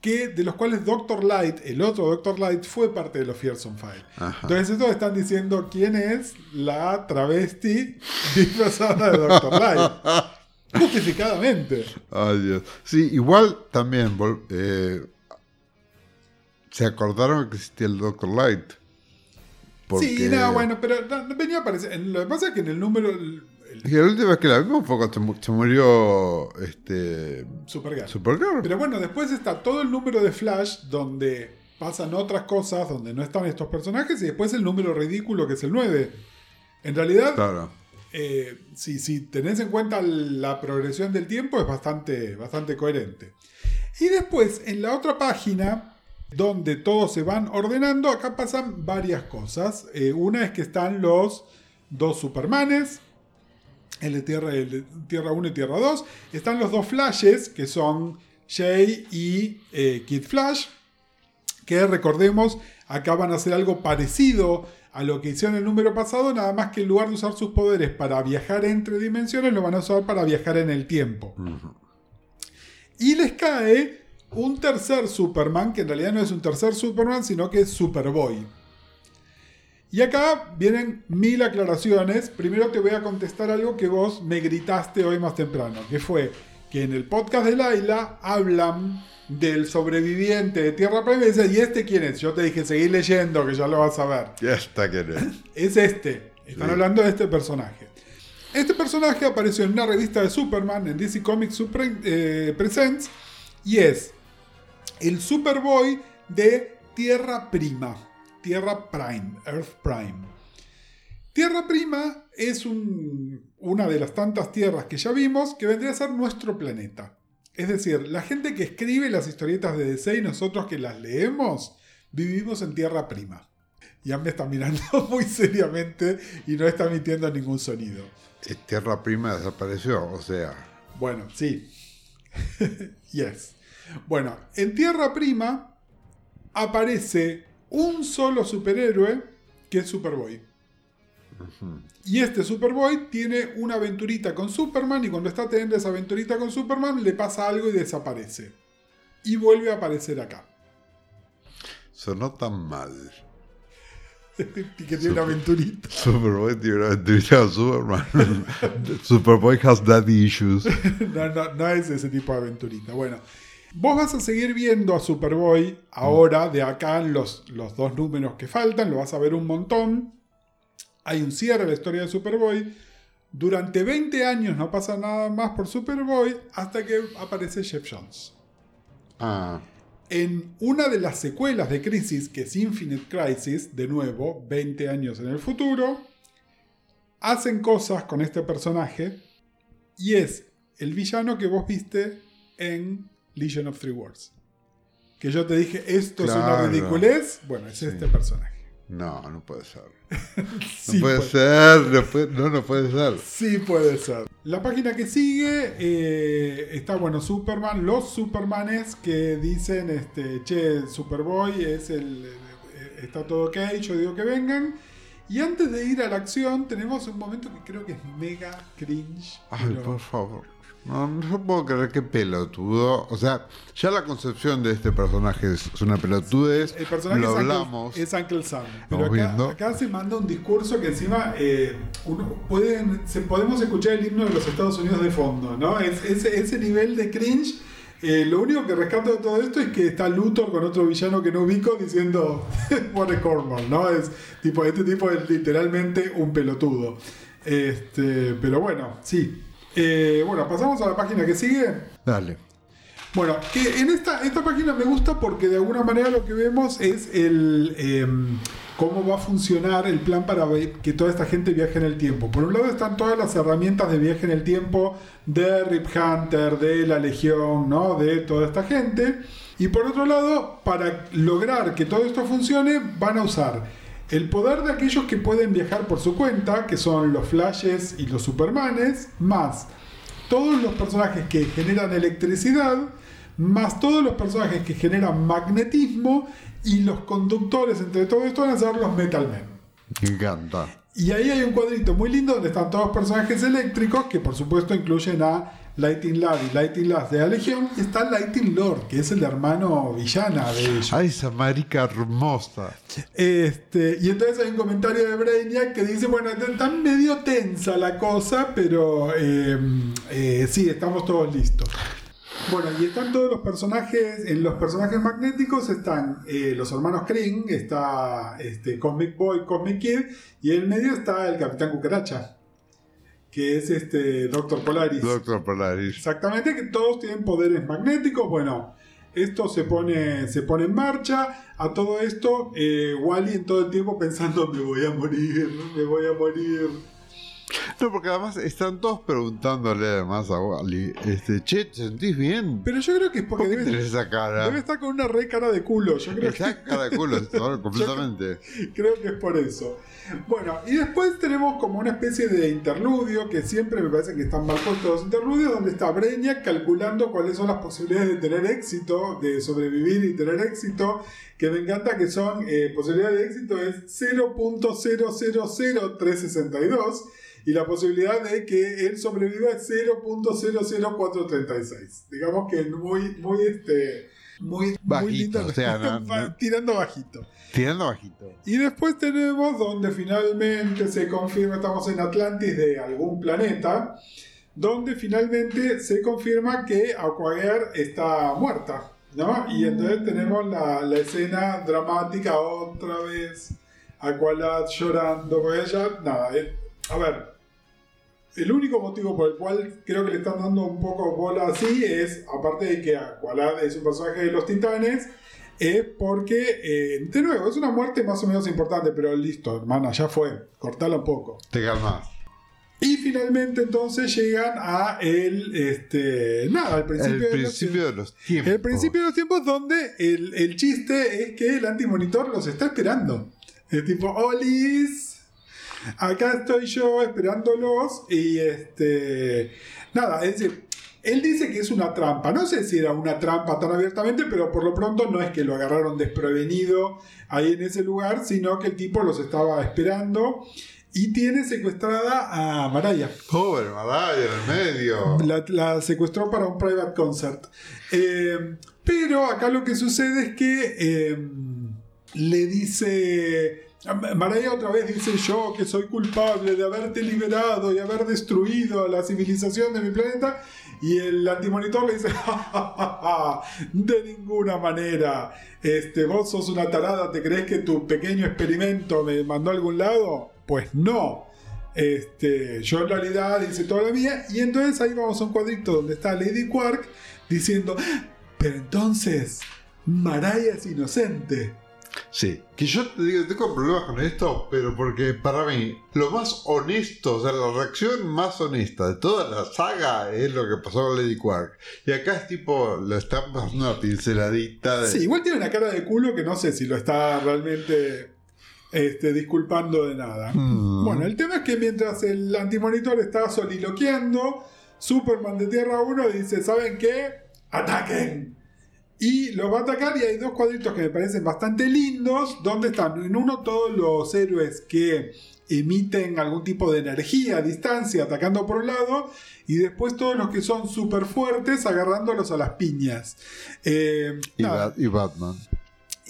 que, de los cuales Doctor Light, el otro Doctor Light, fue parte de los Fearsome Five. Ajá. Entonces estos están diciendo quién es la travesti disfrazada de Doctor Light. Justificadamente. Ay, Dios. Sí, igual también eh, se acordaron que existía el Doctor Light. Porque Sí, no, bueno, pero no, venía a aparecer. Lo que pasa es que en el número... El, Y la última vez que la vimos fue cuando se mu- se murió este, Supergirl. Supergirl. Pero bueno, después está todo el número de Flash donde pasan otras cosas, donde no están estos personajes, y después el número ridículo que es el 9. En realidad, Claro. eh, si, si tenés en cuenta la progresión del tiempo, es bastante, bastante coherente. Y después, en la otra página, donde todos se van ordenando, acá pasan varias cosas. Eh, una es que están los dos Supermanes, el de Tierra, el Tierra 1 y Tierra 2. Están los dos Flashes, que son Jay y eh, Kid Flash, que recordemos, acá van a hacer algo parecido a lo que hicieron el número pasado, nada más que en lugar de usar sus poderes para viajar entre dimensiones, lo van a usar para viajar en el tiempo. Y les cae un tercer Superman, que en realidad no es un tercer Superman, sino que es Superboy. Y acá vienen mil aclaraciones. Primero te voy a contestar algo que vos me gritaste hoy más temprano, que fue que en el podcast de Laila hablan del sobreviviente de Tierra Prime y dice, ¿y este quién es? Yo te dije, seguí leyendo, que ya lo vas a ver. Ya está, que Es este. Están Sí. hablando de este personaje. Este personaje apareció en una revista de Superman, en DC Comics Supre- eh, Presents, y es el Superboy de Tierra Prima. Tierra Prime, Earth Prime. Tierra Prima es un- una de las tantas tierras que ya vimos que vendría a ser nuestro planeta. Es decir, la gente que escribe las historietas de DC y nosotros que las leemos, vivimos en Tierra Prima. Ya me está mirando muy seriamente y no está emitiendo ningún sonido. Eh, Tierra Prima desapareció, o sea. Bueno, sí. yes. Bueno, en Tierra Prima aparece un solo superhéroe que es Superboy. Y este Superboy tiene una aventurita con Superman y cuando está teniendo esa aventurita con Superman le pasa algo y desaparece. Y vuelve a aparecer acá. Sonó tan mal. y que tiene una aventurita. Superboy tiene una entrevista con Superman. Superboy has daddy issues. no, no, no es ese tipo de aventurita. Bueno, vos vas a seguir viendo a Superboy ahora, de acá en los, los dos números que faltan, lo vas a ver un montón. Hay un cierre de la historia de Superboy. Durante 20 años no pasa nada más por Superboy hasta que aparece Jeff Jones. Ah, En una de las secuelas de Crisis, que es Infinite Crisis, de nuevo, 20 años en el futuro, hacen cosas con este personaje y es el villano que vos viste en Legion of Three Worlds. Que yo te dije, esto es una Claro. ridiculez. Bueno, es Sí. este personaje. no, no puede ser. Sí no puede puede- ser, no, puede- no, no puede ser. Sí puede ser. La página que sigue eh, está, bueno, Superman, los Supermanes que dicen, este, che, Superboy es el, eh, está todo ok, yo digo que vengan. Y antes de ir a la acción, tenemos un momento que creo que es mega cringe. Ay, pero- por favor. No, no puedo creer que pelotudo. O sea, ya la concepción de este personaje es una pelotudez. El personaje Lo es, hablamos. Uncle, es Uncle Sam. Pero acá, se manda un discurso que encima eh, uno pueden, se, podemos escuchar el himno de los Estados Unidos de fondo, ¿no? Es, ese, ese nivel de cringe. eh, lo único que rescato de todo esto es que está Luthor con otro villano que no ubico diciendo what a cornball, ¿no? Es tipo, este tipo es literalmente un pelotudo. Este, pero bueno, sí. Eh, bueno, pasamos a la página que sigue. Dale. Bueno, que en esta, esta página me gusta porque de alguna manera lo que vemos es el em, cómo va a funcionar el plan para que toda esta gente viaje en el tiempo. Por un lado están todas las herramientas de viaje en el tiempo de Rip Hunter, de la Legión, ¿no? De toda esta gente. Y por otro lado, para lograr que todo esto funcione, van a usar el poder de aquellos que pueden viajar por su cuenta, que son los Flashes y los Supermanes, más todos los personajes que generan electricidad, más todos los personajes que generan magnetismo, y los conductores entre todo esto van a ser los Metal Men. Me encanta. Y ahí hay un cuadrito muy lindo donde están todos personajes eléctricos que por supuesto incluyen a Lighting Lad y Lighting Lad de la Legión. Y está Lighting Lord, que es el hermano villana de ellos. Ay, esa marica hermosa. Este, y entonces hay un comentario de Brainiac que dice, bueno, está medio tensa la cosa, pero eh, eh, sí, estamos todos listos. Bueno, y están todos los personajes, en los personajes magnéticos están eh, los hermanos Krang, está este, Cosmic Boy, Cosmic Kid, y en el medio está el Capitán Cucaracha, que es este Doctor Polaris. Doctor Polaris. Exactamente, que todos tienen poderes magnéticos. Bueno, esto se pone, se pone en marcha. A todo esto, eh, Wally en todo el tiempo pensando: Me voy a morir, me voy a morir. No, porque además están todos preguntándole además a Wally, este, che, ¿te sentís bien? Pero yo creo que es porque ¿Por qué debe, tenés esa cara? debe estar con una re cara de culo. Yo creo que, cara de culo, completamente. creo que es por eso. Bueno, y después tenemos como una especie de interludio, que siempre me parece que están mal puestos los interludios, donde está Breña calculando cuáles son las posibilidades de tener éxito, de sobrevivir y tener éxito, que me encanta que son eh, posibilidades de éxito es 0.000362 y la posibilidad de que él sobreviva es 0.00436. Digamos que es muy, muy, este, muy, muy Bajito, lindo, o sea, no- no- tirando bajito. Tirando bajito. Y después tenemos donde finalmente se confirma, estamos en Atlantis de algún planeta, donde finalmente se confirma que Aquaguer está muerta, ¿no? Y entonces tenemos la, la escena dramática otra vez, Aqualad llorando, porque ella, nada, eh, a ver, el único motivo por el cual creo que le están dando un poco bola así es, aparte de que Aqualad es un personaje de los titanes, es porque, eh, de nuevo, es una muerte más o menos importante, pero listo, hermana, ya fue, cortala un poco. Te calmas. Y finalmente entonces llegan a el, este, nada, al principio, El de los- principio de los tiempos. el principio de los tiempos donde el, el chiste es que el antimonitor los está esperando. Es tipo, Olis, acá estoy yo esperándolos y este, nada, es decir, él dice que es una trampa. No sé si era una trampa tan abiertamente, pero por lo pronto no es que lo agarraron desprevenido ahí en ese lugar, sino que el tipo los estaba esperando y tiene secuestrada a Maraya. Pobre Maraya en el medio. La, la secuestró para un private concert. Eh, pero acá lo que sucede es que eh, le dice. Maraya otra vez dice yo que soy culpable de haberte liberado y haber destruido a la civilización de mi planeta. Y el antimonitor le dice, "Ja, ja, ja, ja, de ninguna manera. Este, vos sos una tarada, ¿te crees que tu pequeño experimento me mandó a algún lado? Pues no. Este, yo en realidad hice toda la mía. Y entonces ahí vamos a un cuadrito donde está Lady Quark diciendo, pero entonces, Maraya es inocente. Sí, que yo te digo, tengo problemas con esto, pero porque para mí lo más honesto, o sea, la reacción más honesta de toda la saga es lo que pasó con Lady Quark. Y acá es tipo, lo están pasando una pinceladita de... Sí, igual tiene una cara de culo que no sé si lo está realmente este, disculpando de nada. Mm. Bueno, el tema es que mientras el antimonitor está soliloqueando, Superman de Tierra 1 dice, ¿saben qué? ¡Ataquen! Y los va a atacar y hay dos cuadritos que me parecen bastante lindos, donde están en uno todos los héroes que emiten algún tipo de energía a distancia atacando por un lado y después todos los que son súper fuertes agarrándolos a las piñas. Eh, y Batman.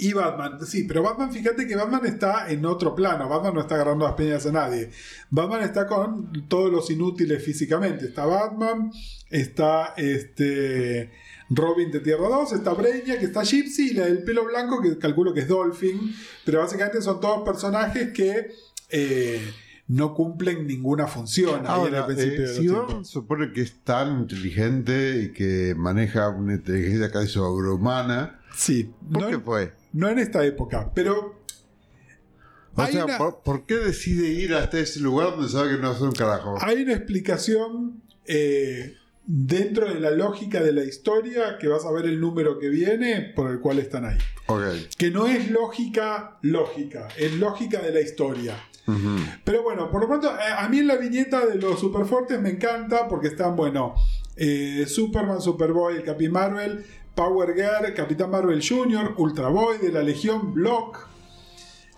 Y Batman, sí, pero Batman, fíjate que Batman está en otro plano. Batman no está agarrando las peñas a nadie. Batman está con todos los inútiles físicamente. Está Batman, está este Robin de Tierra 2, está Brainiac, está Gypsy y la del pelo blanco que calculo que es Dolphin. Pero básicamente son todos personajes que eh, no cumplen ninguna función ahí en el Ahora, principio eh, si supone que es tan inteligente y que maneja una inteligencia casi sobrehumana, Sí, ¿por no, qué fue? no en esta época, pero O sea, una- ¿por, por qué decide ir hasta ese lugar donde sabe que no va a hacer un carajo? Hay una explicación eh, dentro de la lógica de la historia que vas a ver el número que viene por el cual están ahí. Que no es lógica lógica, es lógica de la historia. Pero bueno, por lo pronto, eh, a mí en la viñeta de los superfuertes me encanta porque están, bueno, eh, Superman, Superboy, el Capi Marvel, Power Girl, Capitán Marvel Jr., Ultra Boy de la Legión Block.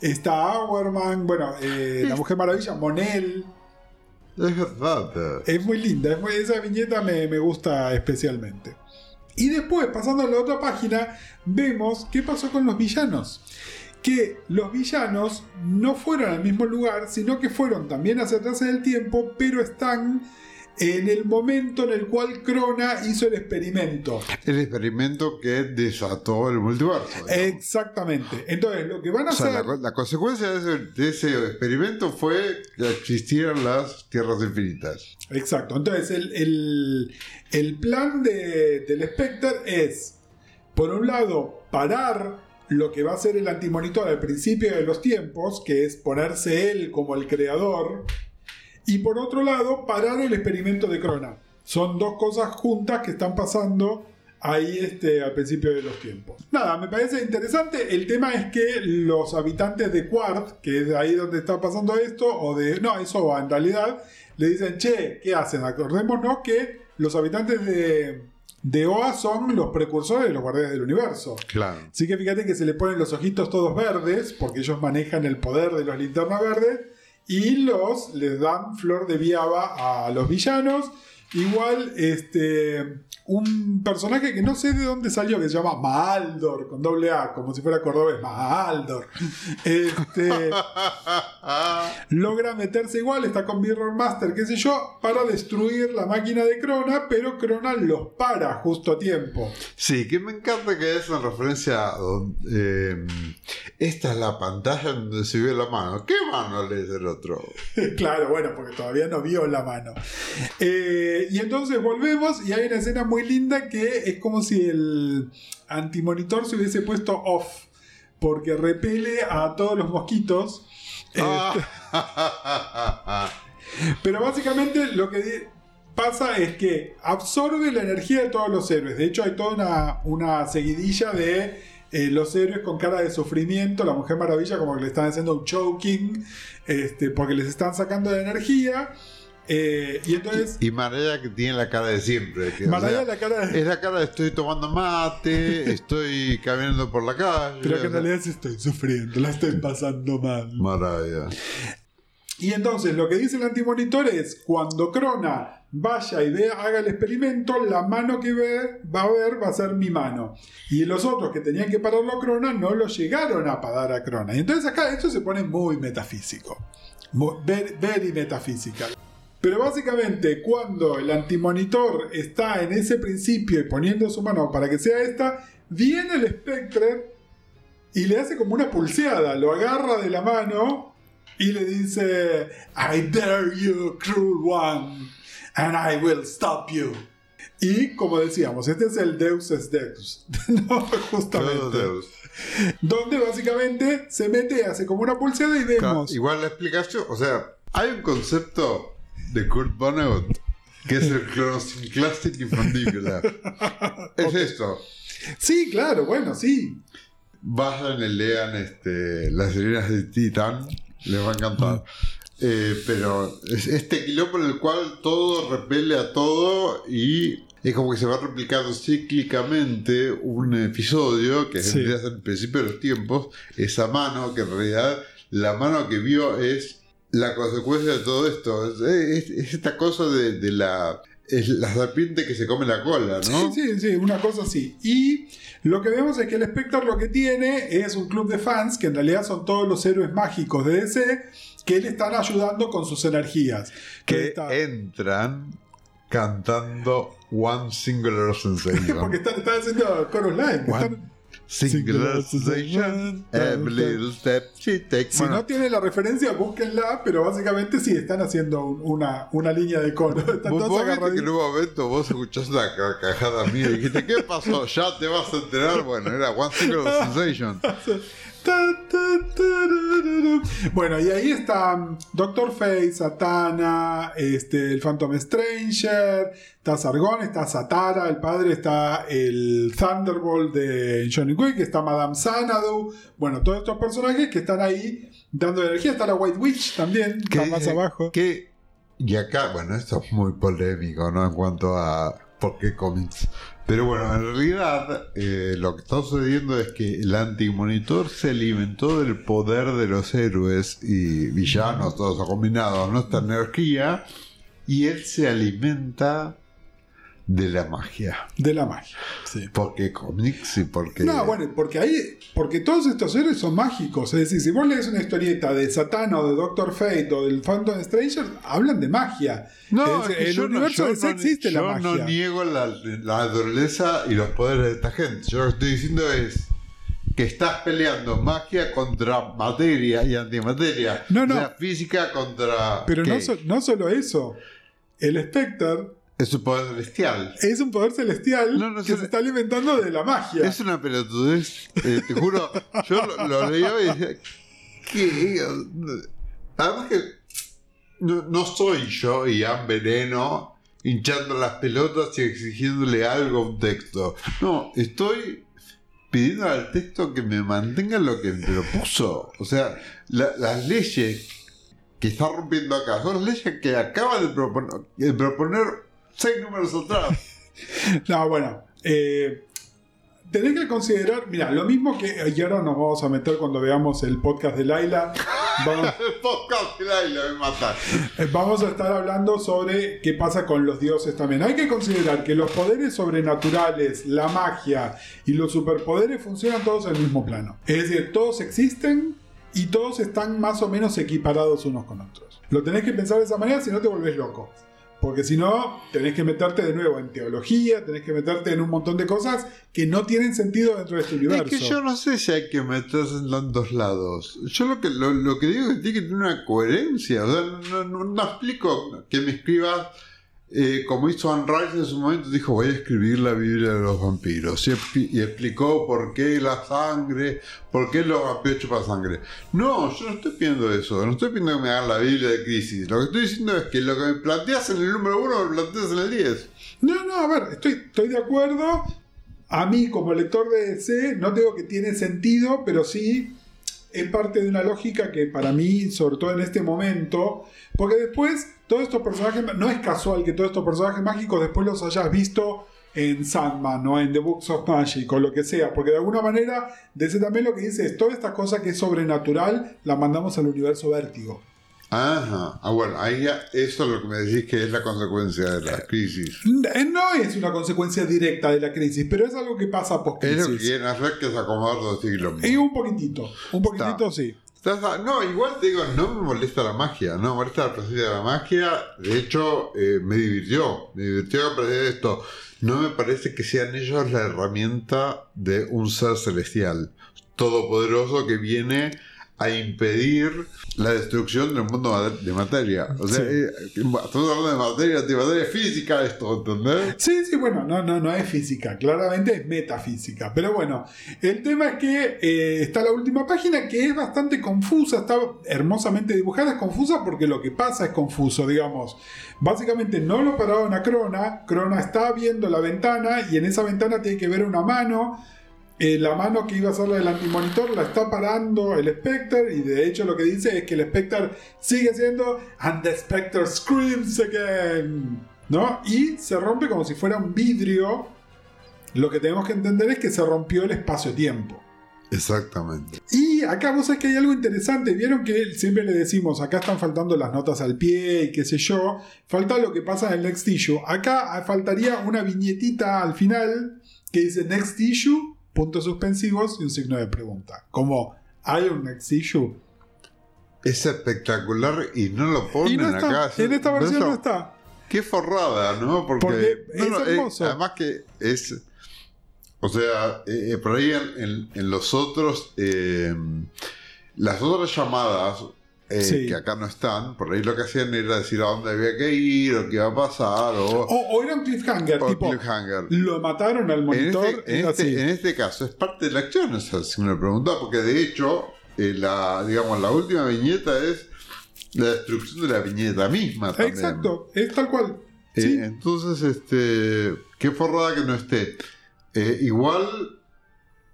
Está Hourman, bueno, eh, la Mujer Maravilla, Monel. Es. Es muy linda, esa viñeta me, me gusta especialmente. Y después, pasando a la otra página, vemos qué pasó con los villanos. Que los villanos no fueron al mismo lugar, sino que fueron también hacia atrás en el tiempo, pero están en el momento en el cual Crona hizo el experimento. El experimento que desató el multiverso. Exactamente. Entonces, lo que van a O sea, hacer... la, co- la consecuencia de ese, de ese experimento fue que existieran las tierras infinitas. Exacto. Entonces, el, el- el plan de, del Spectre es, por un lado, parar lo que va a ser el antimonitor al principio de los tiempos, que es ponerse él como el creador, y por otro lado parar el experimento de Crona. Son dos cosas juntas que están pasando ahí este, al principio de los tiempos. Nada, me parece interesante. El tema es que los habitantes de Quart, que es ahí donde está pasando esto, o de. No, eso va en realidad, le dicen, che, ¿qué hacen? Acordémonos que los habitantes de, de Oa son los precursores de los guardianes del universo. Claro. Así que fíjate que se le ponen los ojitos todos verdes, porque ellos manejan el poder de los linternas verdes, y los les dan flor de viaba a los villanos. Igual, este, un personaje que no sé de dónde salió, que se llama Maaldor, con doble A, como si fuera cordobés, Maaldor. Este, logra meterse igual, está con Mirror Master, qué sé yo, para destruir la máquina de Crona, pero Crona los para justo a tiempo. Sí, que me encanta que es una referencia donde, eh, esta es la pantalla donde se ve la mano. ¿Qué mano le dice el otro? claro, bueno, porque todavía no vio la mano. Eh, y entonces volvemos y hay una escena muy linda que es como si el antimonitor se hubiese puesto off. Porque repele a todos los mosquitos. Ah. Pero básicamente lo que pasa es que absorbe la energía de todos los héroes. De hecho, hay toda una, una seguidilla de eh, los héroes con cara de sufrimiento. La Mujer Maravilla, como que le están haciendo un choking, este, porque les están sacando la energía. Eh, y entonces, y Maraya que tiene la cara de siempre. que, o Maraya sea, la cara de. Es la cara de estoy tomando mate, estoy caminando por la calle. Pero que en realidad sí estoy sufriendo, la estoy pasando mal. Maraya. Y entonces lo que dice el antimonitor es, cuando Crona vaya y vea, haga el experimento, la mano que ve, va a ver va a ser mi mano. Y los otros que tenían que pararlo a Crona no lo llegaron a parar a Crona. Y entonces acá esto se pone muy metafísico. Muy, very, very metafísica. Pero básicamente cuando el antimonitor está en ese principio y poniendo su mano para que sea esta, viene el Spectre y le hace como una pulseada, lo agarra de la mano y le dice, I dare you, cruel one, and I will stop you. Y como decíamos, este es el Deus es Deus, no, justamente. Deus. Donde básicamente se mete, hace como una pulseada y vemos. Igual la explicación, o sea, hay un concepto de Kurt Vonnegut que es el Clonosynclastic Infundicular. es esto. Sí, claro, bueno, sí. Vayan y lean este, las sirenas de Titan, les va a encantar. Eh, pero es este quilombo en el cual todo repele a todo y es como que se va replicando cíclicamente un episodio que Sí. a ser el principio de los tiempos, esa mano que en realidad la mano que vio es la consecuencia de todo esto. Es, es- es esta cosa de, de la... Es la serpiente que se come la cola, ¿no? Sí, sí, sí, una cosa así. Y lo que vemos es que el Spectre lo que tiene es un club de fans, que en realidad son todos los héroes mágicos de DC, que le están ayudando con sus energías. que está- entran cantando One Singular Sensation. Porque están, están haciendo Chorus Line. One están- Singular Sensation. Every little step she takes. Si no tienen la referencia, búsquenla, pero básicamente sí, están haciendo un- una, una línea de coro. Están Vos, todos vos que en un momento vos escuchás una carcajada mía y dijiste, ¿qué pasó? Ya te vas a enterar. Bueno, era One Singular Sensation. Bueno, y ahí están Doctor Fate, Satana, este, el Phantom Stranger, está Sargon, está Satara, el padre, está el Thunderbolt de Johnny Quick, está Madame Xanadu, bueno, todos estos personajes que están ahí dando energía, está la White Witch también, está más abajo. que- y acá, bueno, esto es muy polémico, ¿no? En cuanto a por qué cómics. Pero bueno, en realidad eh, lo que está sucediendo es que el antimonitor se alimentó del poder de los héroes y villanos, todos combinados, nuestra energía, y él se alimenta de la magia. De la magia. Sí. Porque cómics y porque... No, bueno, porque ahí, porque todos estos héroes son mágicos. Es decir, si vos lees una historieta de Satana o de Doctor Fate o del Phantom Stranger, hablan de magia. No, Es- el yo no- universo yo no- existe la yo magia. no niego la, la naturaleza y los poderes de esta gente. Yo lo que estoy diciendo es que estás peleando magia contra materia y antimateria. No, no. O sea, física contra. Pero no, no solo eso. El Spectre Es un poder celestial. es un poder celestial No, no que se está alimentando de la magia. Es una pelotudez. eh, te juro, yo lo, lo leí y decía. ¿Qué? Además que. no, no soy yo Ian Veneno hinchando las pelotas y exigiéndole algo a un texto. No, estoy pidiendo al texto que me mantenga lo que me propuso. O sea, la- las leyes que está rompiendo acá son leyes que acaba de proponer, de proponer seis números atrás. No, bueno. eh, tenés que considerar, mira, lo mismo que. Y ahora nos vamos a meter cuando veamos el podcast de Laila. Vamos, El podcast de Laila me mata. eh, vamos a estar hablando sobre qué pasa con los dioses también. Hay que considerar que los poderes sobrenaturales, la magia y los superpoderes funcionan todos en el mismo plano. Es decir, todos existen y todos están más o menos equiparados unos con otros. Lo tenés que pensar de esa manera si no te volvés loco. Porque si no, tenés que meterte de nuevo en teología, tenés que meterte en un montón de cosas que no tienen sentido dentro de este universo. Es que yo no sé si hay que meterse en tantos lados. Yo lo que, lo, lo que digo es que tiene que tener una coherencia. O sea, no, no- no explico que me escribas como hizo Anne Rice en su momento. Dijo, voy a escribir la Biblia de los vampiros. Y explicó por qué la sangre, por qué los vampiros chupan sangre. No, yo no estoy pidiendo eso. No estoy pidiendo que me hagan la Biblia de crisis. Lo que estoy diciendo es que lo que me planteas en el número uno, me planteas en el 10. No, no, a ver, estoy, estoy de acuerdo. A mí, como lector de DC, no digo que tiene sentido, pero sí es parte de una lógica que para mí, sobre todo en este momento, porque después todos estos personajes, no es casual que todos estos personajes mágicos después los hayas visto en Sandman o en The Books of Magic o lo que sea, porque de alguna manera DC también lo que dice es toda esta cosa que es sobrenatural la mandamos al universo vértigo. Ajá. Ah, bueno, ahí ya, eso es lo que me decís que es la consecuencia de la crisis. Eh, No es una consecuencia directa de la crisis, pero es algo que pasa post Es lo que quieren hacer que es acomodar los siglos. Y un poquitito, un poquitito sí. No, igual te digo, no me molesta la magia, no me molesta la presencia de la magia. De hecho, eh, me divirtió, me divirtió aprender esto. No me parece que sean ellos la herramienta de un ser celestial, todopoderoso que viene a impedir la destrucción del mundo de materia. O sea, Sí. eh, estamos hablando de materia, de materia física esto, ¿entendés? Sí, sí, bueno, no, no, no es física, claramente es metafísica. Pero bueno, el tema es que eh, está la última página que es bastante confusa, está hermosamente dibujada, es confusa porque lo que pasa es confuso, digamos. Básicamente no lo pararon a Crona, Crona está viendo la ventana y en esa ventana tiene que ver una mano. Eh, la mano que iba a ser la del antimonitor la está parando el Spectre y de hecho lo que dice es que el Spectre sigue siendo And the Spectre screams again ¿no? y se rompe como si fuera un vidrio lo que tenemos que entender es que se rompió el espacio-tiempo Exactamente. y acá vos sabés que hay algo interesante. Vieron que siempre le decimos, acá están faltando las notas al pie y qué sé yo. Falta lo que pasa en el next issue. Acá faltaría una viñetita al final que dice next issue, puntos suspensivos y un signo de pregunta. Como, ¿hay un next issue? Es espectacular y no lo ponen Y no está. acá. En esta versión no está. Qué forrada, ¿no? Porque, es no, eh, hermoso. además que es. O sea, eh, eh, por ahí en, en- en los otros. eh, las otras llamadas. Eh, Sí. que acá no están, por ahí lo que hacían era decir a dónde había que ir, o qué iba a pasar, o, O, o era un cliffhanger, o tipo, cliffhanger. lo mataron al En monitor. este, en, este, en este caso es parte de la acción, o sea, si me lo preguntás, porque de hecho, eh, la, digamos, la última viñeta es la destrucción de la viñeta misma también. Exacto, es tal cual. Eh, Sí. entonces, este, qué forrada que no esté. Igual,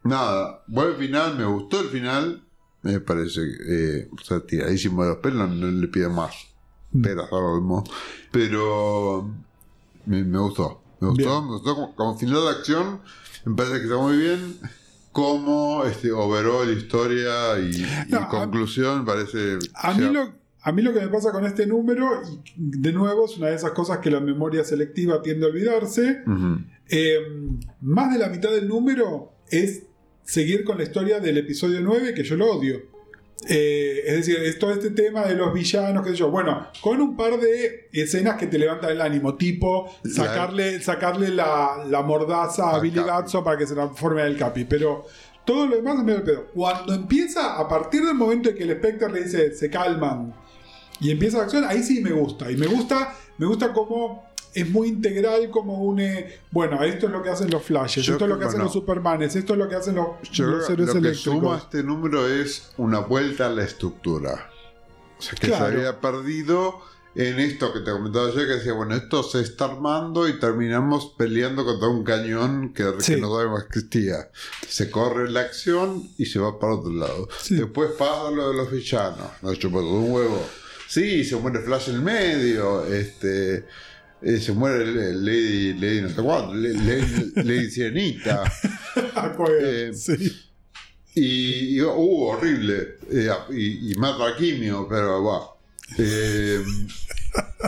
nada, buen final, me gustó el final, me parece, eh, o sea, tiradísimo de los pelos, no le pido más. Mm. Peras olmo. Pero me, me gustó, me gustó, Bien. me gustó como, como final de acción, me parece que está muy bien. Como este overall historia y, y No, a- conclusión, me parece. A mí, lo, a mí lo que me pasa con este número, y de nuevo es una de esas cosas que la memoria selectiva tiende a olvidarse, eh, más de la mitad del número es seguir con la historia del episodio 9, que yo lo odio. Eh, es decir, es todo este tema de los villanos, qué sé yo. Bueno, con un par de escenas que te levantan el ánimo, tipo sacarle, sacarle la, la mordaza a Billy. Batson para que se transforme en el Capi. Pero todo lo demás es medio pedo. Cuando empieza, a partir del momento en que el Spectre le dice se calman y empieza la acción, ahí sí me gusta. Y me gusta, me gusta cómo es muy integral, como une, bueno, esto es lo que hacen los flashes, Yo esto es lo que hacen los supermanes, esto es lo que hacen los, Yo los seres que lo que eléctricos. suma este número es una vuelta a la estructura. O sea, que Claro. se había perdido en esto que te comentaba yo, que decía, bueno, esto se está armando y terminamos peleando contra un cañón que, que Sí. no sabemos que existía. Se corre la acción y se va para otro lado. Sí. Después pasa lo de los villanos, nos chupó todo un huevo. Sí, se muere Flash en el medio, este... eh, se muere Lady, Lady no sé cuánto, Lady, Lady Sirenita. Eh, sí. Y, y, uh, horrible. Eh, y, y mata a Quimio, pero va.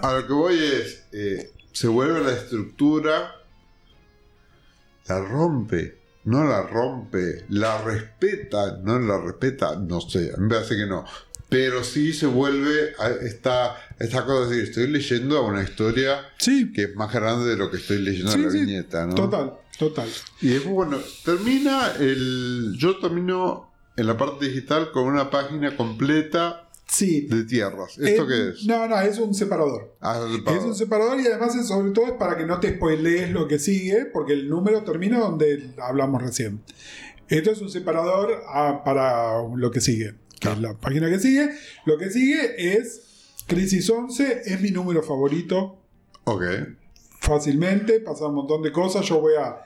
A lo que voy es, se vuelve la estructura, la rompe, no la rompe, la respeta, no la respeta, no sé, a mí me parece que no. Pero sí se vuelve a esta, esta cosa de decir, estoy leyendo una historia Sí, que es más grande de lo que estoy leyendo Sí, en la sí. viñeta, ¿no? total, total. Y después, bueno, termina el. Yo termino en la parte digital con una página completa Sí. de tierras. ¿Esto Eh, qué es? No, no, es un separador. Ah, Es un separador y además es sobre todo es para que no te spoilees lo que sigue, porque el número termina donde hablamos recién. Esto es un separador ah, para lo que sigue, que es la página que sigue. Lo que sigue es Crisis 11, es mi número favorito, Ok. fácilmente, pasa un montón de cosas, yo voy a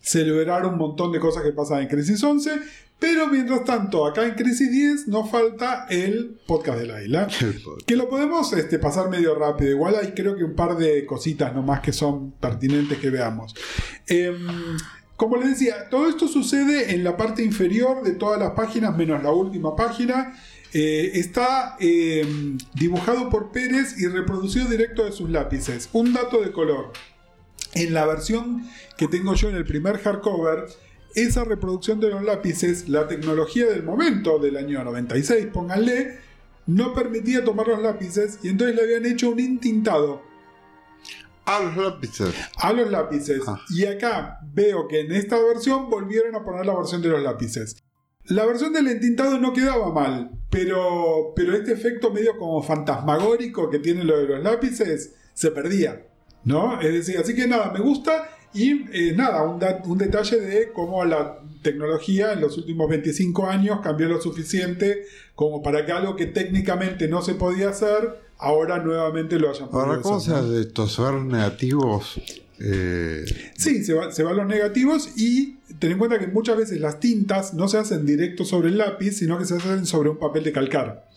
celebrar un montón de cosas que pasan en Crisis 11, pero mientras tanto, acá en Crisis 10 nos falta el podcast de Laila. Que lo podemos este, pasar medio rápido. Igual hay creo que un par de cositas nomás que son pertinentes que veamos. Em, como les decía, todo esto sucede en la parte inferior de todas las páginas, menos la última página. Eh, está em, dibujado por Pérez y reproducido directo de sus lápices. Un dato de color. En la versión que tengo yo en el primer hardcover, esa reproducción de los lápices, la tecnología del momento, del año 96, pónganle, no permitía tomar los lápices y entonces le habían hecho un intintado Ah, los lápices. a los lápices. Ah. Y acá veo que en esta versión volvieron a poner la versión de los lápices. La versión del entintado no quedaba mal, pero, pero este efecto medio como fantasmagórico que tiene lo de los lápices se perdía. ¿No? Es decir, así que nada, me gusta y eh, nada, un, un detalle de cómo la tecnología en los últimos 25 años cambió lo suficiente como para que algo que técnicamente no se podía hacer, ahora nuevamente lo hayan Ahora, ¿cómo se hace esto? ¿Se van negativos? Eh, Sí, se va, se van los negativos y ten en cuenta que muchas veces las tintas no se hacen directo sobre el lápiz, sino que se hacen sobre un papel de calcar.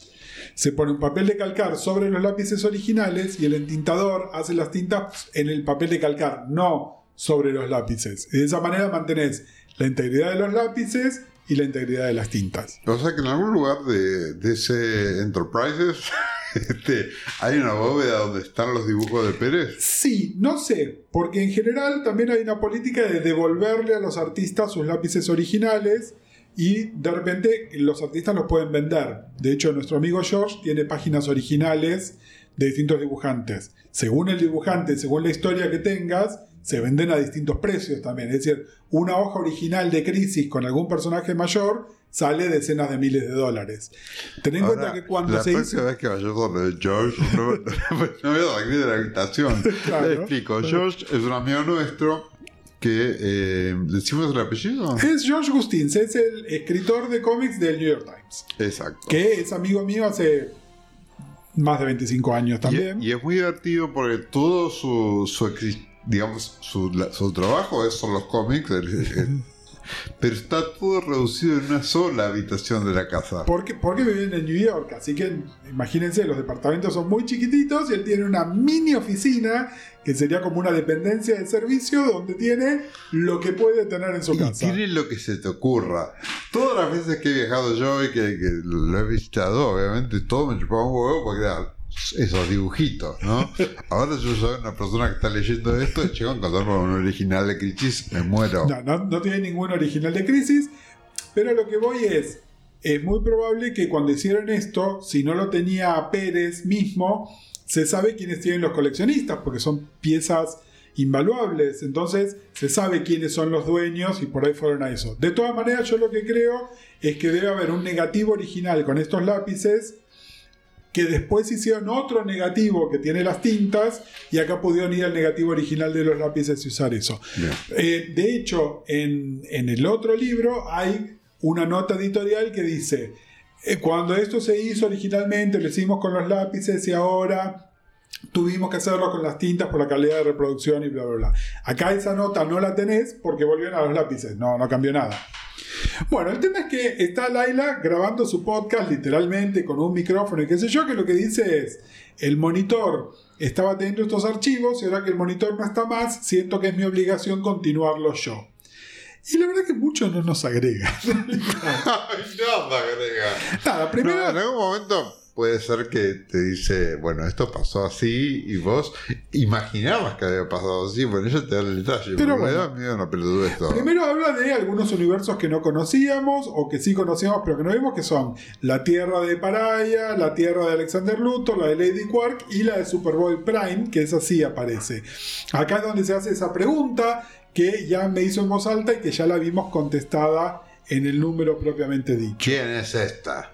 Se pone un papel de calcar sobre los lápices originales y el entintador hace las tintas en el papel de calcar, no sobre los lápices. De esa manera mantenés la integridad de los lápices y la integridad de las tintas. o sea que en algún lugar de, de ese Enterprises este, hay una bóveda donde están los dibujos de Pérez. Sí, no sé, porque en general también hay una política de devolverle a los artistas sus lápices originales y de repente los artistas los pueden vender. De hecho, nuestro amigo George tiene páginas originales de distintos dibujantes. Según el dibujante, según la historia que tengas, se venden a distintos precios también. Es decir, una hoja original de Crisis con algún personaje mayor sale decenas de miles de dólares. Ten en cuenta que cuando la se próxima hizo... vez que vaya donde George, no, no voy a salir de la habitación. Claro. Le explico. George es un amigo nuestro que. Eh, ¿Decimos el apellido? Es George Gustins, es el escritor de cómics del New York Times. Exacto. que es amigo mío hace más de 25 años Y, también. y es muy divertido porque todo su, su digamos, su, la- su trabajo es son los cómics, el- el- pero está todo reducido en una sola habitación de la casa. porque, porque viven en New York, así que imagínense, los departamentos son muy chiquititos y él tiene una mini oficina que sería como una dependencia de servicio donde tiene lo que puede tener en su Y casa. tiene lo que se te ocurra. Todas las veces que he viajado yo y que, que lo he visitado, obviamente todo me chupaba un huevo porque era esos dibujitos, ¿no? Ahora yo soy una persona que está leyendo esto y llego a encontrarme con un original de Crisis, me muero. No, no, no tiene ningún original de Crisis, pero lo que voy es, es muy probable que cuando hicieron esto, si no lo tenía Pérez mismo, se sabe quiénes tienen los coleccionistas, porque son piezas invaluables, entonces se sabe quiénes son los dueños y por ahí fueron a eso. De todas maneras, yo lo que creo es que debe haber un negativo original con estos lápices que después hicieron otro negativo que tiene las tintas y acá pudieron ir al negativo original de los lápices y usar eso. Eh, de hecho, en, en el otro libro hay una nota editorial que dice, eh, cuando esto se hizo originalmente, lo hicimos con los lápices y ahora tuvimos que hacerlo con las tintas por la calidad de reproducción y bla, bla, bla. Acá esa nota no la tenés porque volvieron a los lápices. No, no cambió nada. Bueno, el tema es que está Laila grabando su podcast literalmente con un micrófono y qué sé yo, que lo que dice es, el monitor estaba teniendo estos archivos y ahora que el monitor no está más, siento que es mi obligación continuarlo yo. Y la verdad que mucho no nos agrega. Nada agrega. Nada, primero... No, en algún momento puede ser que te dice, bueno, esto pasó así y vos imaginabas que había pasado así, bueno, ella te da el detalle, Pero me da miedo una pelotudez. Primero habla de algunos universos que no conocíamos o que sí conocíamos pero que no vimos, que son la Tierra de Paraya, la Tierra de Alexander Luthor, la de Lady Quark y la de Superboy Prime, que esa sí aparece. Acá es donde se hace esa pregunta que ya me hizo en voz alta y que ya la vimos contestada en el número propiamente dicho. ¿Quién es esta?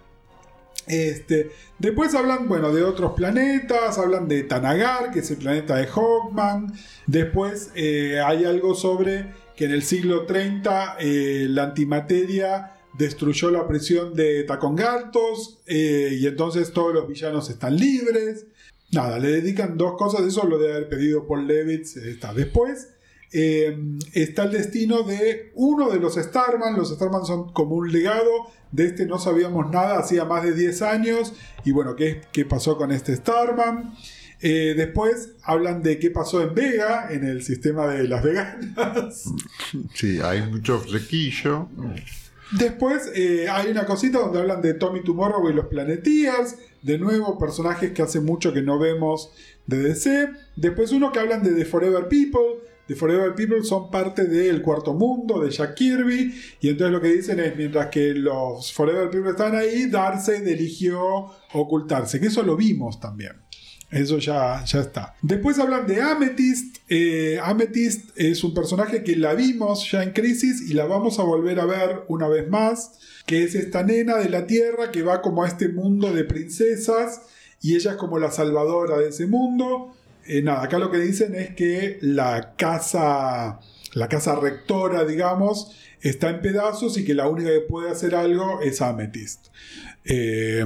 Este, después hablan, bueno, de otros planetas, hablan de Tanagar, que es el planeta de Hawkman. Después eh, hay algo sobre que en el siglo 30 eh, la antimateria destruyó la prisión de Tacongartos eh, y entonces todos los villanos están libres. Nada, le dedican dos cosas, eso lo debe haber pedido Paul Levitz. Está. Después eh, está el destino de uno de los Starman. Los Starman son como un legado. De este no sabíamos nada hacía más de 10 años. Y bueno, ¿qué, qué pasó con este Starman? Eh, después hablan de qué pasó en Vega, en el sistema de Las Veganas. Sí, hay mucho flequillo. Después eh, hay una cosita donde hablan de Tommy Tomorrow y los Planeteers. De nuevo, personajes que hace mucho que no vemos de DC. Después uno que hablan de The Forever People. The Forever People son parte del cuarto mundo de Jack Kirby. Y entonces lo que dicen es, mientras que los Forever People están ahí, Darkseid eligió ocultarse. Que eso lo vimos también. Eso ya, ya está. Después hablan de Amethyst. Eh, Amethyst es un personaje que la vimos ya en Crisis y la vamos a volver a ver una vez más. Que es esta nena de la Tierra que va como a este mundo de princesas y ella es como la salvadora de ese mundo. Eh, nada, acá lo que dicen es que la casa, la casa rectora, digamos, está en pedazos y que la única que puede hacer algo es Amethyst. Eh,